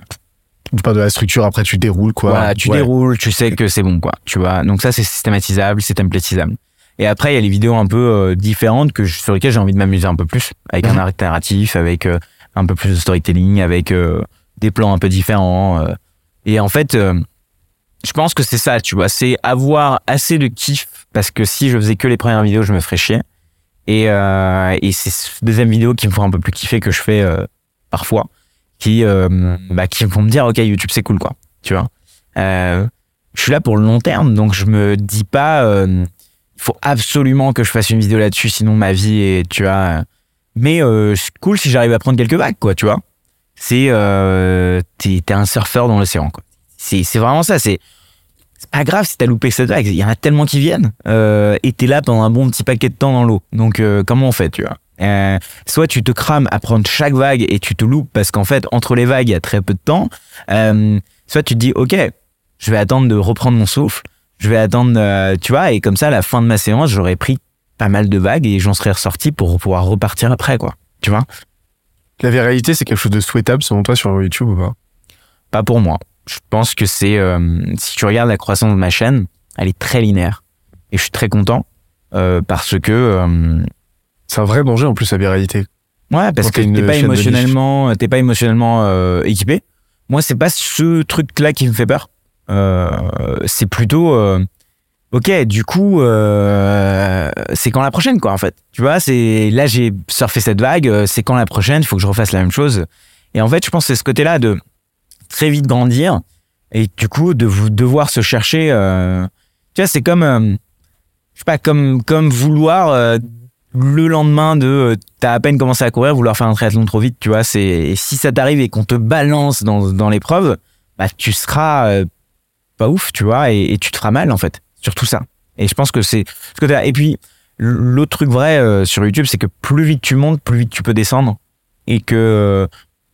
Pas de la structure, après tu déroules quoi. voilà, tu Ouais. déroules, tu sais que c'est bon, quoi. Tu vois, donc ça c'est systématisable, c'est templatisable. Et après, il y a les vidéos un peu différentes que je- sur lesquelles j'ai envie de m'amuser un peu plus, avec un Mhm. arc narratif, avec un peu plus de storytelling, avec des plans un peu différents. euh. Et en fait, euh, je pense que c'est ça, tu vois, c'est avoir assez de kiff, parce que si je faisais que les premières vidéos, je me ferais chier. Et, euh, et c'est ce deuxième vidéo qui me font un peu plus kiffer que je fais euh, parfois, qui, euh, bah, qui vont me dire, ok, YouTube c'est cool, quoi, tu vois. Euh, je suis là pour le long terme, donc je me dis pas, il faut absolument que je fasse une vidéo là-dessus, sinon ma vie est, tu vois. Mais c'est cool si j'arrive à prendre quelques vagues, quoi, tu vois. C'est, euh, t'es, un surfeur dans l'océan, quoi. C'est, vraiment ça. C'est, c'est pas grave si t'as loupé cette vague. Il y en a tellement qui viennent. Euh, et t'es là pendant un bon petit paquet de temps dans l'eau. Donc euh, comment on fait, tu vois? Euh, Soit tu te crames à prendre chaque vague et tu te loupes parce qu'en fait entre les vagues il y a très peu de temps. Euh, soit tu te dis ok, je vais attendre de reprendre mon souffle. Je vais attendre, euh, tu vois, et comme ça à la fin de ma séance j'aurais pris pas mal de vagues et j'en serais ressorti pour pouvoir repartir après, quoi. Tu vois? La viralité, c'est quelque chose de souhaitable selon toi sur YouTube ou pas? Pas pour moi. Je pense que c'est euh, si tu regardes la croissance de ma chaîne, elle est très linéaire et je suis très content euh, parce que euh, C'est un vrai danger en plus la viralité. Ouais, parce Quand que t'es pas émotionnellement, t'es pas émotionnellement équipé. Moi, c'est pas ce truc-là qui me fait peur. C'est plutôt, ok, du coup, euh, c'est quand la prochaine, quoi, en fait. Tu vois, c'est là j'ai surfé cette vague. euh, C'est quand la prochaine Il faut que je refasse la même chose. Et en fait, je pense que c'est ce côté-là de très vite grandir et du coup de vous devoir se chercher. euh, tu vois, c'est comme, je sais pas, comme comme vouloir le lendemain de t'as à peine commencé à courir vouloir faire un triathlon trop vite tu vois c'est si ça t'arrive et qu'on te balance dans dans l'épreuve bah tu seras pas ouf tu vois et, et tu te feras mal en fait surtout ça et je pense que c'est ce côté et puis l'autre truc vrai euh, sur YouTube c'est que plus vite tu montes plus vite tu peux descendre et que euh,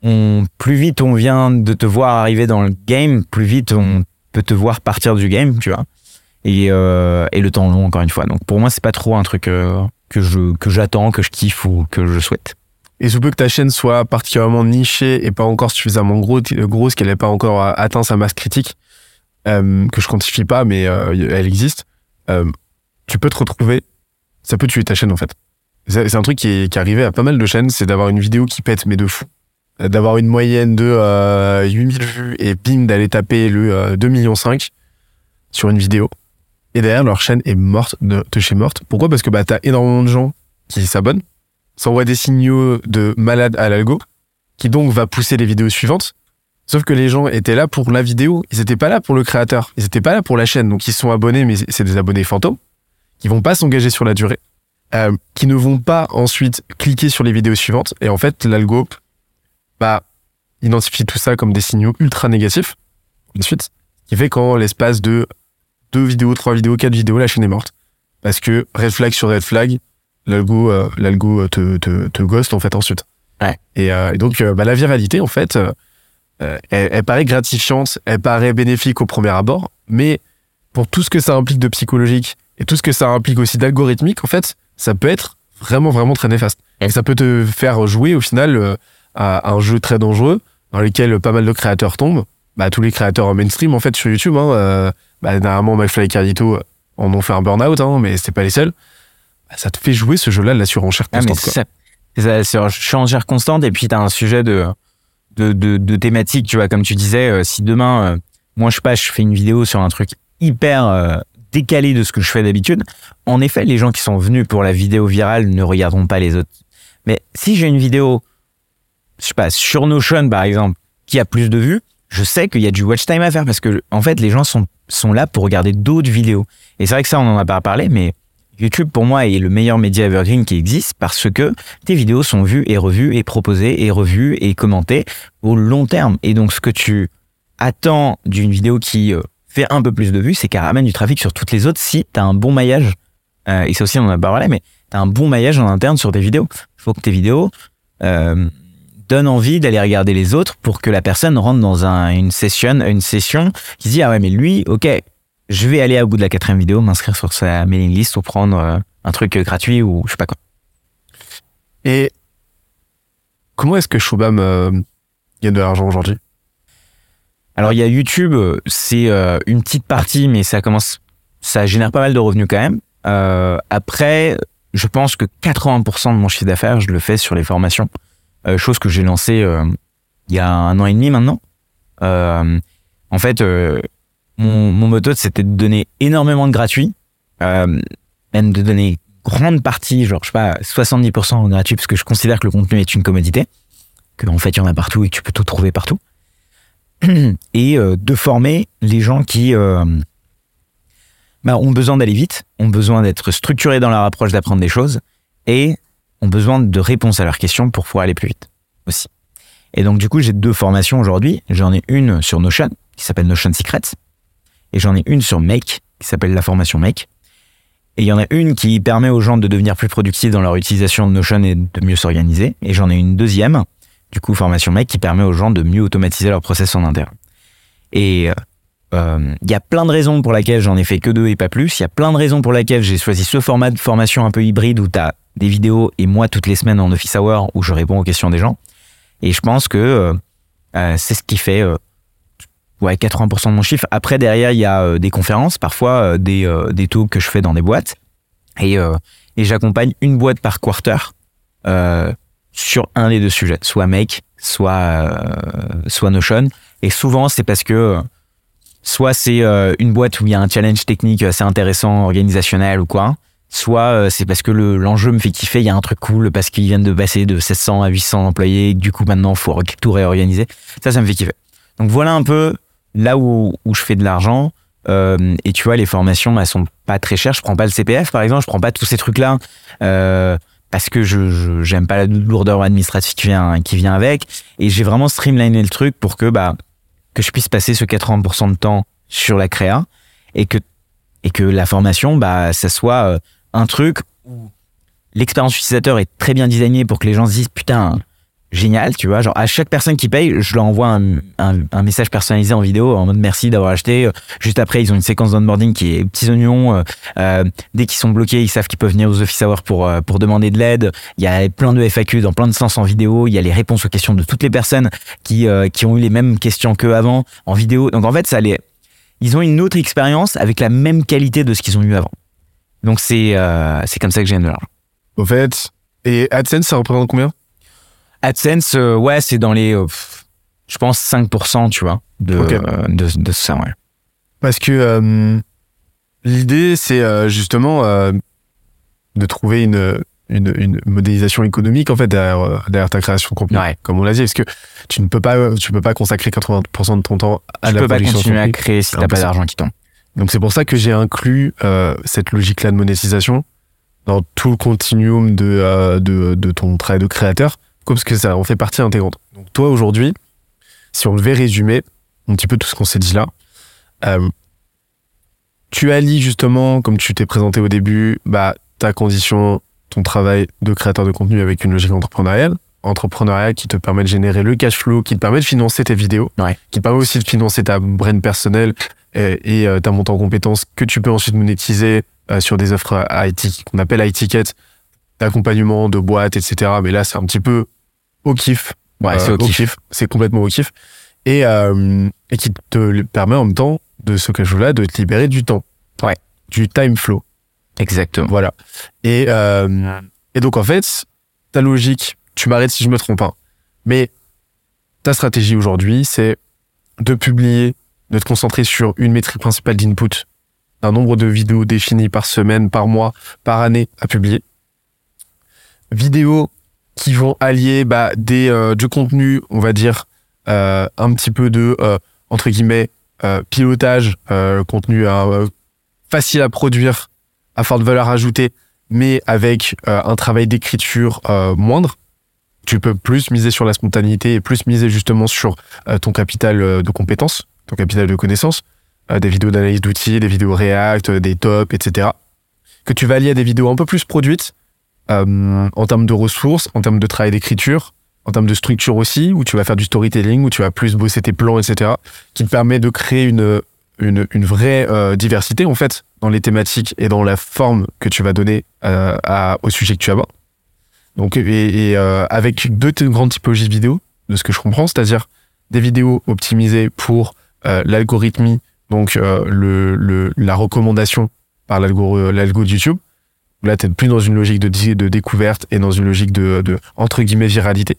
on, plus vite on vient de te voir arriver dans le game, plus vite on peut te voir partir du game, tu vois. Et, euh, et le temps long, encore une fois. Donc pour moi, c'est pas trop un truc que je que j'attends, que je kiffe ou que je souhaite. Et sous peu que ta chaîne soit particulièrement nichée et pas encore suffisamment gros, grosse, qu'elle n'ait pas encore atteint sa masse critique, euh, que je quantifie pas, mais euh, elle existe, euh, tu peux te retrouver, ça peut tuer ta chaîne en fait. C'est un truc qui est, qui arrivé à pas mal de chaînes, c'est d'avoir une vidéo qui pète, mais de fou. D'avoir une moyenne de euh, 8000 vues et bim, d'aller taper le euh, 2 millions 5 sur une vidéo. Et derrière, leur chaîne est morte de, de chez morte. Pourquoi? Parce que bah, t'as énormément de gens qui s'abonnent, s'envoient des signaux de malade à l'algo, qui donc va pousser les vidéos suivantes. Sauf que les gens étaient là pour la vidéo, ils étaient pas là pour le créateur, ils étaient pas là pour la chaîne. Donc ils sont abonnés, mais c'est des abonnés fantômes, qui vont pas s'engager sur la durée, euh, qui ne vont pas ensuite cliquer sur les vidéos suivantes. Et en fait, l'algo, bah, identifie tout ça comme des signaux ultra négatifs. Ensuite, qui fait qu'en l'espace de deux vidéos, trois vidéos, quatre vidéos, la chaîne est morte. Parce que red flag sur red flag, l'algo, euh, l'algo te, te, te ghost en fait ensuite. Ouais. Et, euh, et donc, bah, la viralité, en fait, elle, elle paraît gratifiante, elle paraît bénéfique au premier abord, mais pour tout ce que ça implique de psychologique et tout ce que ça implique aussi d'algorithmique, en fait, ça peut être vraiment, vraiment très néfaste. Et ça peut te faire jouer au final euh, à un jeu très dangereux dans lequel pas mal de créateurs tombent. Bah, tous les créateurs mainstream, en fait, sur YouTube, hein, euh, bah, dernièrement, McFly et Carlito en ont fait un burn-out, hein, mais c'est pas les seuls. Bah, ça te fait jouer ce jeu-là de la surenchère Ah, mais constante. ça. C'est ça, une surenchère constante et puis t'as un sujet de, de, de, de thématique, tu vois, comme tu disais, euh, si demain, euh, moi je sais pas, je fais une vidéo sur un truc hyper euh, décalé de ce que je fais d'habitude, en effet, les gens qui sont venus pour la vidéo virale ne regarderont pas les autres. Mais si j'ai une vidéo, je sais pas, sur Notion par exemple, qui a plus de vues, je sais qu'il y a du watch time à faire parce que en fait les gens sont sont là pour regarder d'autres vidéos. Et c'est vrai que ça on en a pas parlé, mais YouTube pour moi est le meilleur média evergreen qui existe parce que tes vidéos sont vues et revues et proposées et revues et commentées au long terme. Et donc ce que tu attends d'une vidéo qui euh, fait un peu plus de vues, c'est qu'elle ramène du trafic sur toutes les autres si tu as un bon maillage. Euh, et ça aussi on en a parlé, mais tu as un bon maillage en interne sur tes vidéos. Il faut que tes vidéos euh, donnent envie d'aller regarder les autres pour que la personne rentre dans un, une session, une session qui se dit ah ouais mais lui ok je vais aller au bout de la quatrième vidéo m'inscrire sur sa mailing list ou prendre euh, un truc euh, gratuit ou je sais pas quoi. Et comment est-ce que Shubham euh, gagne de l'argent aujourd'hui? Alors il y a YouTube, c'est euh, une petite partie, mais ça commence, ça génère pas mal de revenus quand même. Euh, après, je pense que 80% de mon chiffre d'affaires, je le fais sur les formations, Euh, chose que j'ai lancée euh, il y a un an et demi maintenant. Euh, en fait, euh, mon, mon c'était de donner énormément de gratuit, euh, même de donner grande partie, genre je sais pas, 70% en gratuit, parce que je considère que le contenu est une commodité, que en fait il y en a partout et que tu peux tout trouver partout et euh, de former les gens qui euh, bah, ont besoin d'aller vite, ont besoin d'être structurés dans leur approche d'apprendre des choses et ont besoin de réponses à leurs questions pour pouvoir aller plus vite aussi. Et donc du coup, j'ai deux formations aujourd'hui. J'en ai une sur Notion qui s'appelle Notion Secrets et j'en ai une sur Make qui s'appelle la formation Make. Et il y en a une qui permet aux gens de devenir plus productifs dans leur utilisation de Notion et de mieux s'organiser. Et j'en ai une deuxième, du coup formation Make, qui permet aux gens de mieux automatiser leur process en interne. Et euh, il y a plein de raisons pour lesquelles j'en ai fait que deux et pas plus. Il y a plein de raisons pour lesquelles j'ai choisi ce format de formation un peu hybride où tu as des vidéos et moi toutes les semaines en office hour où je réponds aux questions des gens. Et je pense que euh, euh, c'est ce qui fait euh, ouais 80% de mon chiffre. Après derrière il y a euh, des conférences, parfois euh, des euh, des talks que je fais dans des boîtes et et j'accompagne une boîte par quarter sur un des deux sujets, soit Make, soit soit Notion. Et souvent c'est parce que soit c'est une boîte où il y a un challenge technique assez intéressant, organisationnel ou quoi, soit c'est parce que le- l'enjeu me fait kiffer, il y a un truc cool parce qu'ils viennent de passer de 700 à 800 employés, du coup maintenant faut re- tout réorganiser. Ça, ça me fait kiffer. Donc voilà un peu là où, où je fais de l'argent. Euh, et tu vois, les formations, elles sont pas très chères. Je prends pas le CPF, par exemple. Je prends pas tous ces trucs-là euh, parce que je j'aime pas la lourdeur administrative qui vient qui vient avec. Et j'ai vraiment streamliné le truc pour que bah que je puisse passer ce 80% de temps sur la créa et que et que la formation, bah ça soit euh, un truc où l'expérience utilisateur est très bien designée pour que les gens se disent putain génial, tu vois. Genre, à chaque personne qui paye, je leur envoie un, un, un message personnalisé en vidéo en mode merci d'avoir acheté. Euh, Juste après, ils ont une séquence d'onboarding qui est petits oignons. Euh, euh, dès qu'ils sont bloqués, ils savent qu'ils peuvent venir aux office hours pour, euh, pour demander de l'aide. Il y a plein de FAQ dans plein de sens en vidéo. Il y a les réponses aux questions de toutes les personnes qui, euh, qui ont eu les mêmes questions qu'eux avant en vidéo. Donc, en fait, ça les, ils ont une autre expérience avec la même qualité de ce qu'ils ont eu avant. Donc, c'est, euh, c'est comme ça que j'ai de l'argent. Au fait, et AdSense, ça représente combien? AdSense, euh, ouais, c'est dans les, euh, je pense 5%, tu vois, de, euh, de, de ça, ouais. Parce que l'idée, c'est justement de trouver une, une, une modélisation économique en fait derrière, derrière ta création de contenu. Ouais. Comme on l'a dit, parce que tu ne peux pas, tu peux pas consacrer 80% de ton temps à Tu la peux pas production de continuer à créer si t'as pas d'argent qui tombe. Donc c'est pour ça que j'ai inclus euh, cette logique-là de monétisation dans tout le continuum de, euh, de, de ton travail de créateur, parce que ça en fait partie intégrante. Donc toi aujourd'hui, si on devait résumer un petit peu tout ce qu'on s'est dit là, euh, tu allies justement, comme tu t'es présenté au début, bah, ta condition, ton travail de créateur de contenu avec une logique entrepreneuriale, entrepreneuriale qui te permet de générer le cash flow, qui te permet de financer tes vidéos, Ouais. qui te permet aussi de financer ta brand personnelle et, et, euh, ta montée en compétences que tu peux ensuite monétiser euh, sur des offres IT qu'on appelle high ticket, d'accompagnement, de boîtes, etc. Mais là, c'est un petit peu au kiff. Ouais, Euh, c'est au kiff. C'est complètement au kiff. Et, euh, et qui te permet en même temps de ce que je là de te libérer du temps. Ouais. Du time flow. Exactement. Voilà. Et, euh, et donc, en fait, ta logique, tu m'arrêtes si je me trompe pas, mais ta stratégie aujourd'hui, c'est de publier, de te concentrer sur une métrique principale d'input, un nombre de vidéos définies par semaine, par mois, par année à publier. Vidéos qui vont allier bah, des, euh, du contenu, on va dire, euh, un petit peu de, euh, entre guillemets, pilotage, contenu facile à produire, à forte valeur ajoutée, mais avec un travail d'écriture moindre. Tu peux plus miser sur la spontanéité et plus miser justement sur ton capital de compétences, ton capital de connaissances, des vidéos d'analyse d'outils, des vidéos React, des tops, etc. Que tu vas allier à des vidéos un peu plus produites euh, en termes de ressources, en termes de travail d'écriture, en termes de structure aussi, où tu vas faire du storytelling, où tu vas plus bosser tes plans, etc. Qui te permet de créer une, une, vraie euh, diversité en fait dans les thématiques et dans la forme que tu vas donner euh, au sujet que tu abordes. Donc, et, avec deux grandes typologies de vidéos, de ce que je comprends, c'est-à-dire des vidéos optimisées pour l'algorithmie, donc le, la recommandation par l'algo de YouTube. Là, tu plus dans une logique de, découverte et dans une logique de, entre guillemets viralité.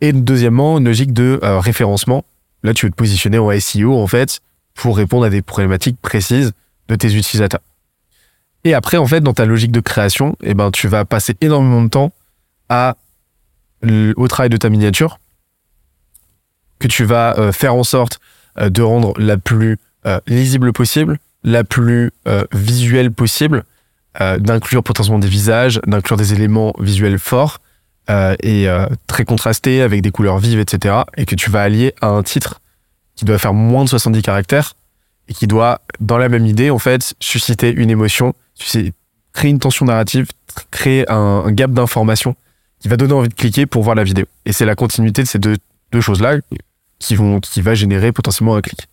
Et deuxièmement, une logique de euh, référencement. Là, tu veux te positionner en SEO en fait pour répondre à des problématiques précises de tes utilisateurs. Et après, en fait, dans ta logique de création, eh ben, tu vas passer énormément de temps à, au travail de ta miniature, que tu vas euh, faire en sorte euh, de rendre la plus lisible possible, la plus visuelle possible, euh, d'inclure potentiellement des visages, d'inclure des éléments visuels forts euh, et euh, très contrastés avec des couleurs vives, etc. Et que tu vas allier à un titre qui doit faire moins de 70 caractères et qui doit, dans la même idée, en fait, susciter une émotion, créer une tension narrative, créer un, un gap d'information qui va donner envie de cliquer pour voir la vidéo. Et c'est la continuité de ces deux, deux choses-là qui vont, qui va générer potentiellement un clic.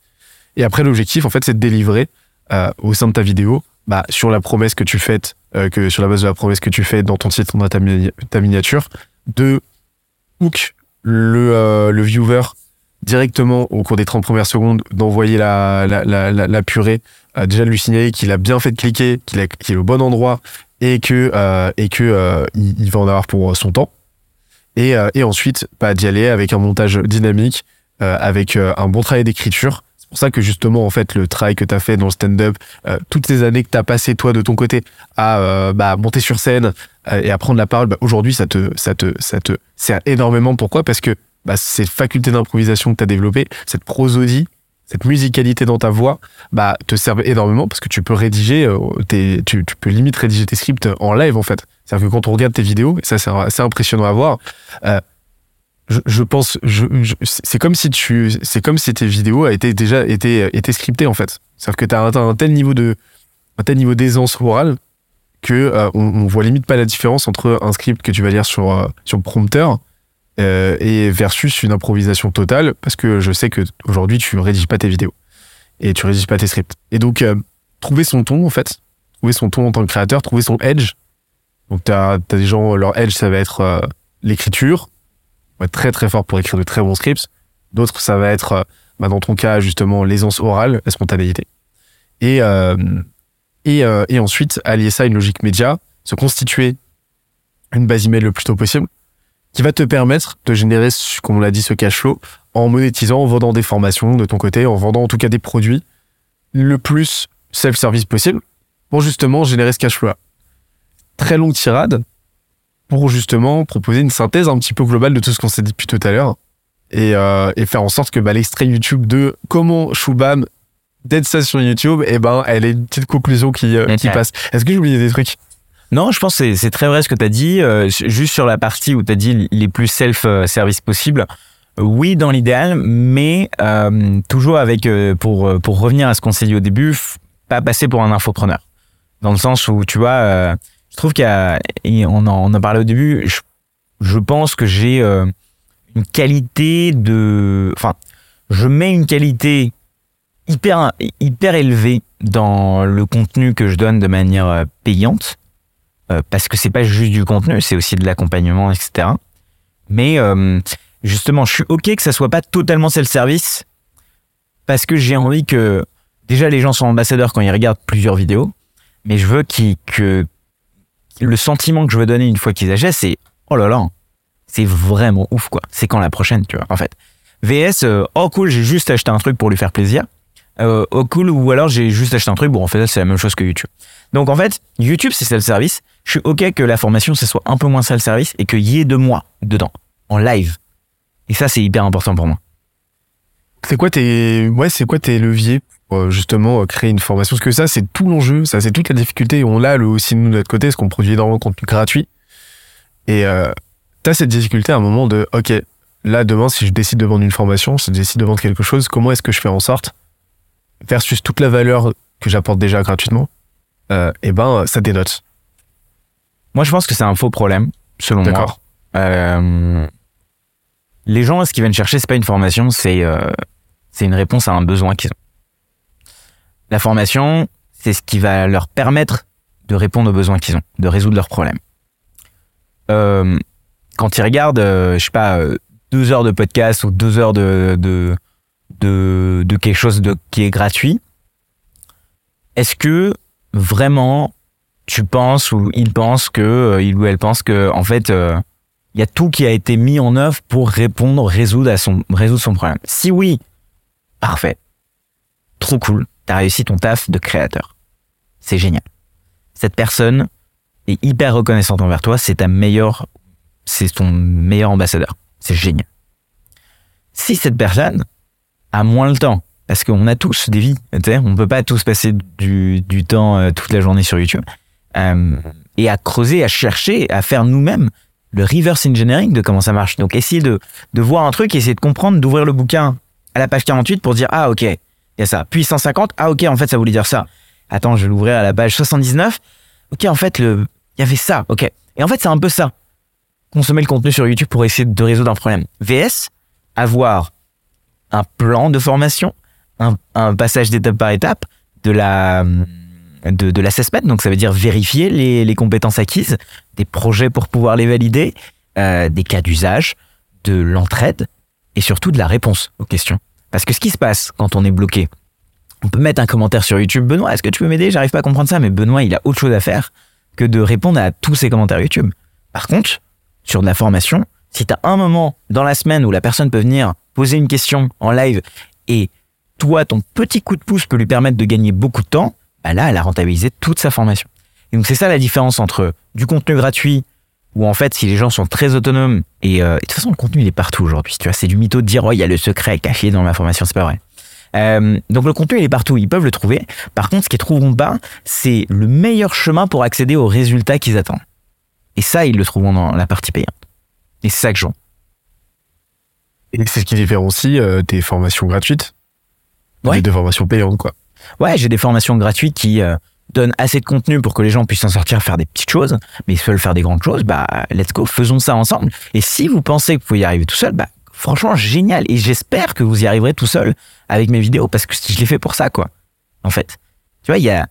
Et après, l'objectif, en fait, c'est de délivrer euh, au sein de ta vidéo, bah, sur la promesse que tu fais, euh, que sur la base de la promesse que tu fais dans ton titre, dans ta, mini- ta miniature, de hook le, euh, le viewer directement au cours des 30 premières secondes d'envoyer la, la, la, la, purée, euh, déjà de lui signaler qu'il a bien fait de cliquer, qu'il est au bon endroit et que, et que il, va en avoir pour son temps. Et, et ensuite, bah, d'y aller avec un montage dynamique, avec un bon travail d'écriture. Pour ça que justement, en fait, le travail que tu as fait dans le stand-up, euh, toutes ces années que tu as passé toi de ton côté à euh, bah, monter sur scène euh, et à prendre la parole, bah, aujourd'hui, ça te, ça, te, ça te sert énormément. Pourquoi? Parce que bah, cette faculté d'improvisation que tu as développée, cette prosodie, cette musicalité dans ta voix, bah, te servent énormément parce que tu peux rédiger, euh, tes, tu, tu peux limite rédiger tes scripts en live en fait. C'est-à-dire que quand on regarde tes vidéos, ça c'est assez impressionnant à voir, euh, je, pense, c'est comme si tu, c'est comme si tes vidéos été déjà été, été scriptées en fait. C'est-à-dire que tu as atteint un tel niveau de, un tel niveau d'aisance orale que euh, on, voit limite pas la différence entre un script que tu vas lire sur, euh, sur prompteur euh, et versus une improvisation totale parce que je sais que aujourd'hui tu rédiges pas tes vidéos et tu rédiges pas tes scripts. Et donc euh, trouver son ton en fait, trouver son ton en tant que créateur, trouver son edge. Donc t'as as des gens leur edge ça va être euh, l'écriture, être très très fort pour écrire de très bons scripts. D'autres ça va être euh, bah, dans ton cas justement l'aisance orale, la spontanéité. Et euh, euh, et ensuite allier ça à une logique média, se constituer une base email le plus tôt possible qui va te permettre de générer, comme on l'a dit, ce cash flow en monétisant, en vendant des formations de ton côté, en vendant en tout cas des produits le plus self-service possible pour justement générer ce cash flow-là. Très longue tirade pour justement proposer une synthèse un petit peu globale de tout ce qu'on s'est dit depuis tout à l'heure et, euh, et faire en sorte que bah, l'extrait YouTube de comment Shubham d'être ça sur YouTube, et ben, elle est une petite conclusion qui, euh, qui passe. Est-ce que j'ai oublié des trucs? Non, je pense que c'est- très vrai ce que tu as dit. euh, juste sur la partie où tu as dit les plus self-service possibles. euh, Oui, dans l'idéal, mais euh, toujours avec, pour, pour revenir à ce qu'on s'est dit au début, pas passer pour un infopreneur. Dans le sens où, tu vois, je trouve qu'il y a, et on en, parlait au début, je, pense que j'ai euh, une qualité de... Enfin, je mets une qualité hyper, hyper élevée dans le contenu que je donne de manière euh, payante euh, parce que c'est pas juste du contenu, c'est aussi de l'accompagnement, etc. Mais justement, je suis ok que ça soit pas totalement self-service parce que j'ai envie que déjà les gens sont ambassadeurs quand ils regardent plusieurs vidéos, mais je veux qu'ils que le sentiment que je veux donner une fois qu'ils achètent, c'est oh là là, c'est vraiment ouf quoi. C'est quand la prochaine, tu vois, en fait. VS, euh, oh cool, j'ai juste acheté un truc pour lui faire plaisir. Euh, oh cool, ou alors j'ai juste acheté un truc, bon en fait c'est la même chose que YouTube. Donc en fait, YouTube c'est self-service. Je suis ok que la formation ce soit un peu moins self-service et qu'il y ait de moi dedans, en live. Et ça c'est hyper important pour moi. C'est quoi tes, ouais, c'est quoi tes leviers justement euh, créer une formation Parce que ça, c'est tout l'enjeu, ça, c'est toute la difficulté. On l'a le aussi nous de notre côté, parce qu'on produit énormément de contenu gratuit. Et euh, t'as cette difficulté à un moment de, ok, là demain, si je décide de vendre une formation, si je décide de vendre quelque chose, comment est-ce que je fais en sorte, versus toute la valeur que j'apporte déjà gratuitement, euh, et ben, ça dénote. Moi je pense que c'est un faux problème, selon moi. D'accord. Euh, les gens, ce qu'ils viennent chercher, c'est pas une formation, c'est euh, c'est une réponse à un besoin qu'ils ont. La formation, c'est ce qui va leur permettre de répondre aux besoins qu'ils ont, de résoudre leurs problèmes. Euh, quand ils regardent, euh, je sais pas, euh, deux heures de podcast ou deux heures de de de, quelque chose de qui est gratuit, est-ce que vraiment tu penses ou il pense que euh, il ou elle pense que en fait il y a tout qui a été mis en œuvre pour répondre, résoudre à son résoudre son problème? Si oui, parfait, trop cool, t'as réussi ton taf de créateur, c'est génial. Cette personne est hyper reconnaissante envers toi, c'est ta meilleure, c'est ton meilleur ambassadeur, c'est génial. Si cette personne a moins le temps, parce qu'on a tous des vies, on peut pas tous passer du, du temps euh, toute la journée sur YouTube euh, et à creuser, à chercher, à faire nous-mêmes le reverse engineering de comment ça marche. Donc essayer de, de voir un truc, essayer de comprendre, d'ouvrir le bouquin à la page 48 pour dire ah ok, ça. Puis 150, ah ok, en fait ça voulait dire ça. Attends, je vais l'ouvrir à la page 79. Ok, en fait il y avait ça. Ok. Et en fait c'est un peu ça. Consommer le contenu sur YouTube pour essayer de résoudre un problème. VS, avoir un plan de formation, un, passage d'étape par étape, de la de l'assessment, donc ça veut dire vérifier les, les compétences acquises, des projets pour pouvoir les valider, euh, des cas d'usage, de l'entraide et surtout de la réponse aux questions. Parce que ce qui se passe quand on est bloqué, on peut mettre un commentaire sur YouTube, Benoît, est-ce que tu peux m'aider? J'arrive pas à comprendre ça, mais Benoît, il a autre chose à faire que de répondre à tous ces commentaires YouTube. Par contre, sur de la formation, si tu un moment dans la semaine où la personne peut venir poser une question en live et toi, ton petit coup de pouce peut lui permettre de gagner beaucoup de temps, bah là, elle a rentabilisé toute sa formation. Donc, c'est ça la différence entre du contenu gratuit, où en fait, si les gens sont très autonomes, et, euh, et de toute façon, le contenu, il est partout aujourd'hui. Tu vois, c'est du mytho de dire, oh, il y a le secret caché dans ma formation, c'est pas vrai. Euh, donc, le contenu, il est partout, ils peuvent le trouver. Par contre, ce qu'ils trouveront pas, c'est le meilleur chemin pour accéder aux résultats qu'ils attendent. Et ça, ils le trouveront dans la partie payante. Et c'est ça que je vends. Et c'est ce qui différencie euh, tes formations gratuites Ouais. des formations payantes, quoi. Ouais, j'ai des formations gratuites qui, euh, donne assez de contenu pour que les gens puissent s'en sortir, faire des petites choses, mais ils veulent faire des grandes choses, bah, let's go, faisons ça ensemble. Et si vous pensez que vous pouvez y arriver tout seul, bah, franchement, génial. Et j'espère que vous y arriverez tout seul avec mes vidéos, parce que je l'ai fait pour ça, quoi. En fait. Tu vois, il y a,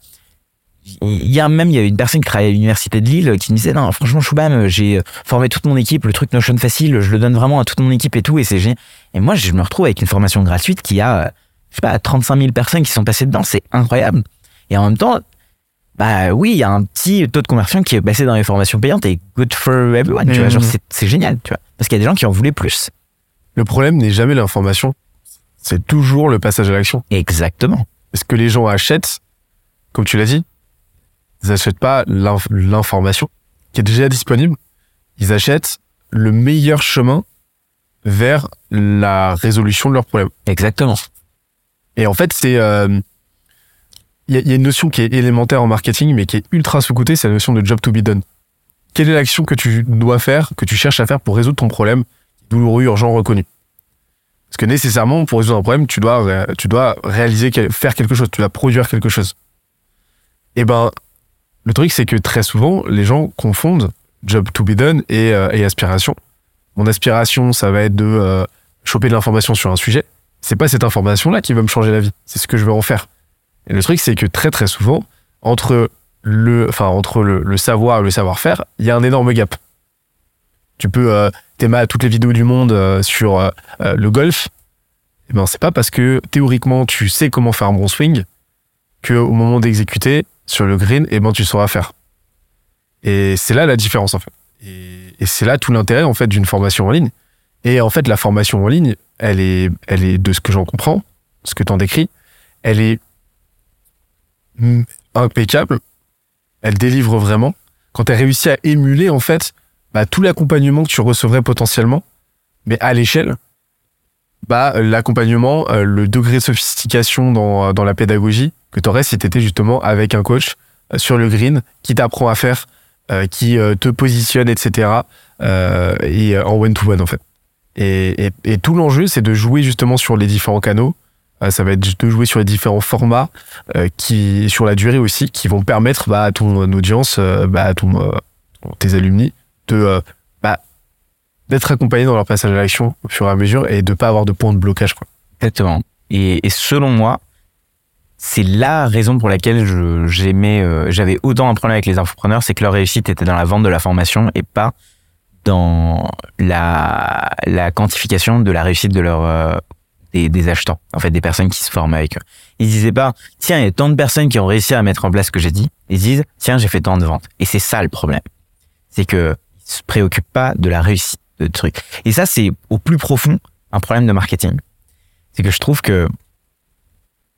Hier même, il y avait une personne qui travaille à l'université de Lille qui me disait non, franchement, Choubam, j'ai formé toute mon équipe, le truc Notion facile, je le donne vraiment à toute mon équipe et tout, et c'est génial. Et moi, je me retrouve avec une formation gratuite qui a, je sais pas, 35 000 personnes qui sont passées dedans, c'est incroyable. Et en même temps, bah oui, il y a un petit taux de conversion qui est passé dans les formations payantes et good for everyone, tu vois, genre c'est génial, tu vois, parce qu'il y a des gens qui en voulaient plus. Le problème n'est jamais l'information, c'est toujours le passage à l'action. Exactement. Est-ce que les gens achètent, comme tu l'as dit, ils achètent pas l'information qui est déjà disponible. Ils achètent le meilleur chemin vers la résolution de leurs problèmes. Exactement. Et en fait, c'est euh, il y, a une notion qui est élémentaire en marketing, mais qui est ultra sous-cotée, c'est la notion de job to be done. Quelle est l'action que tu dois faire, que tu cherches à faire pour résoudre ton problème, douloureux, urgent, reconnu? Parce que nécessairement, pour résoudre un problème, tu dois, tu dois réaliser, faire quelque chose, tu dois produire quelque chose. Et eh ben, le truc, c'est que très souvent, les gens confondent job to be done et, euh, aspiration. Mon aspiration, ça va être de euh, choper de l'information sur un sujet. C'est pas cette information-là qui va me changer la vie. C'est ce que je veux en faire. Et le truc, c'est que très très souvent, entre le, savoir et le savoir-faire, il y a un énorme gap. Tu peux euh, t'aimer toutes les vidéos du monde euh, sur le golf. Eh ben, c'est pas parce que théoriquement tu sais comment faire un bon swing que au moment d'exécuter, sur le green, et eh ben tu sauras faire. Et c'est là la différence en fait. Et, c'est là tout l'intérêt en fait d'une formation en ligne. Et en fait, la formation en ligne, elle est, elle est de ce que j'en comprends, ce que tu en décris, elle est impeccable. Elle délivre vraiment. Quand tu as réussi à émuler en fait bah, tout l'accompagnement que tu recevrais potentiellement, mais à l'échelle, bah, l'accompagnement, euh, le degré de sophistication dans, dans la pédagogie, que tu aurais si tu étais justement avec un coach euh, sur le green qui t'apprend à faire, euh, qui euh, te positionne, etc. et en one-to-one en fait. Et, et, tout l'enjeu, c'est de jouer justement sur les différents canaux. Ça va être de jouer sur les différents formats, qui sur la durée aussi, qui vont permettre bah, à ton audience, bah, à ton, tes alumni, de bah, d'être accompagné dans leur passage à l'action au fur et à mesure et de pas avoir de point de blocage. Quoi. Exactement. Et, selon moi, c'est la raison pour laquelle j'aimais, euh, j'avais autant un problème avec les infopreneurs, c'est que leur réussite était dans la vente de la formation et pas dans la, quantification de la réussite de leur euh, des, des, achetants, en fait, des personnes qui se forment avec eux. Ils disaient pas, tiens, il y a tant de personnes qui ont réussi à mettre en place ce que j'ai dit. Ils disent, tiens, j'ai fait tant de ventes. Et c'est ça le problème, c'est que ils se préoccupent pas de la réussite de truc. Et ça, c'est au plus profond un problème de marketing. C'est que je trouve que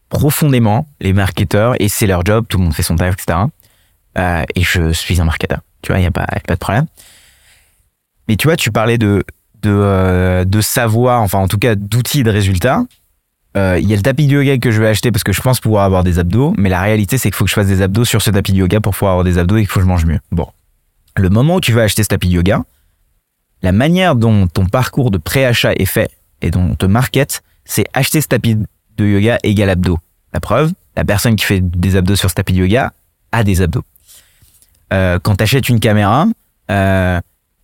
profondément les marketeurs et c'est leur job, tout le monde fait son taf, etc. Euh, et je suis un marketeur, tu vois, il n'y a pas, pas de problème. Mais tu vois, tu parlais de de, euh, de savoir, enfin en tout cas d'outils de résultats. Euh, il y a le tapis de yoga que je vais acheter parce que je pense pouvoir avoir des abdos, mais la réalité c'est qu'il faut que je fasse des abdos sur ce tapis de yoga pour pouvoir avoir des abdos et qu'il faut que je mange mieux. Bon, le moment où tu vas acheter ce tapis de yoga, la manière dont ton parcours de pré-achat est fait et dont on te market, c'est acheter ce tapis de yoga égale abdos. La preuve, la personne qui fait des abdos sur ce tapis de yoga a des abdos. Euh, quand tu achètes une caméra,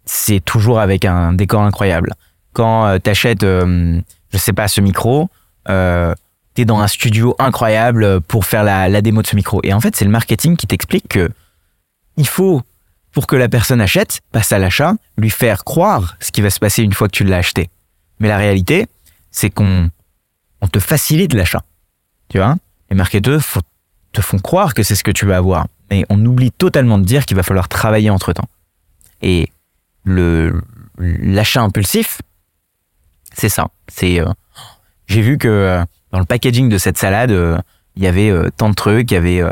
c'est toujours avec un décor incroyable. Quand euh, tu achètes, euh, je sais pas, ce micro, euh, tu es dans un studio incroyable pour faire la, la démo de ce micro. Et en fait, c'est le marketing qui t'explique que il faut, pour que la personne achète, passe à l'achat, lui faire croire ce qui va se passer une fois que tu l'as acheté. Mais la réalité, c'est qu'on on te facilite l'achat. Tu vois? Les marketeurs te font croire que c'est ce que tu vas avoir. Mais on oublie totalement de dire qu'il va falloir travailler entre temps. Et l'achat impulsif, c'est ça. C'est euh, j'ai vu que euh, dans le packaging de cette salade, euh, il y avait tant de trucs, il y avait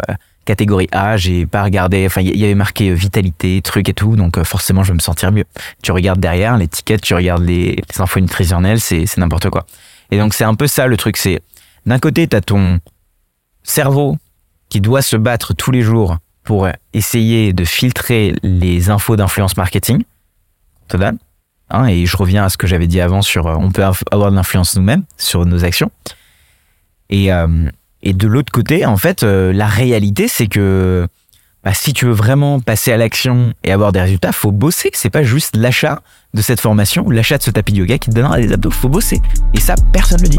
catégorie A, j'ai pas regardé, enfin il y avait marqué vitalité, trucs et tout, donc forcément je vais me sentir mieux. Tu regardes derrière l'étiquette, tu regardes les, les infos nutritionnelles, c'est n'importe quoi. Et donc c'est un peu ça le truc, c'est d'un côté tu as ton cerveau qui doit se battre tous les jours pour essayer de filtrer les infos d'influence marketing, total. Hein, et je reviens à ce que j'avais dit avant sur euh, on peut avoir de l'influence nous-mêmes sur nos actions. Et, euh, Et de l'autre côté, en fait, euh, la réalité, c'est que bah, si tu veux vraiment passer à l'action et avoir des résultats, faut bosser. C'est pas juste l'achat de cette formation ou l'achat de ce tapis de yoga qui te donnera des abdos. Faut bosser. Et ça, personne le dit.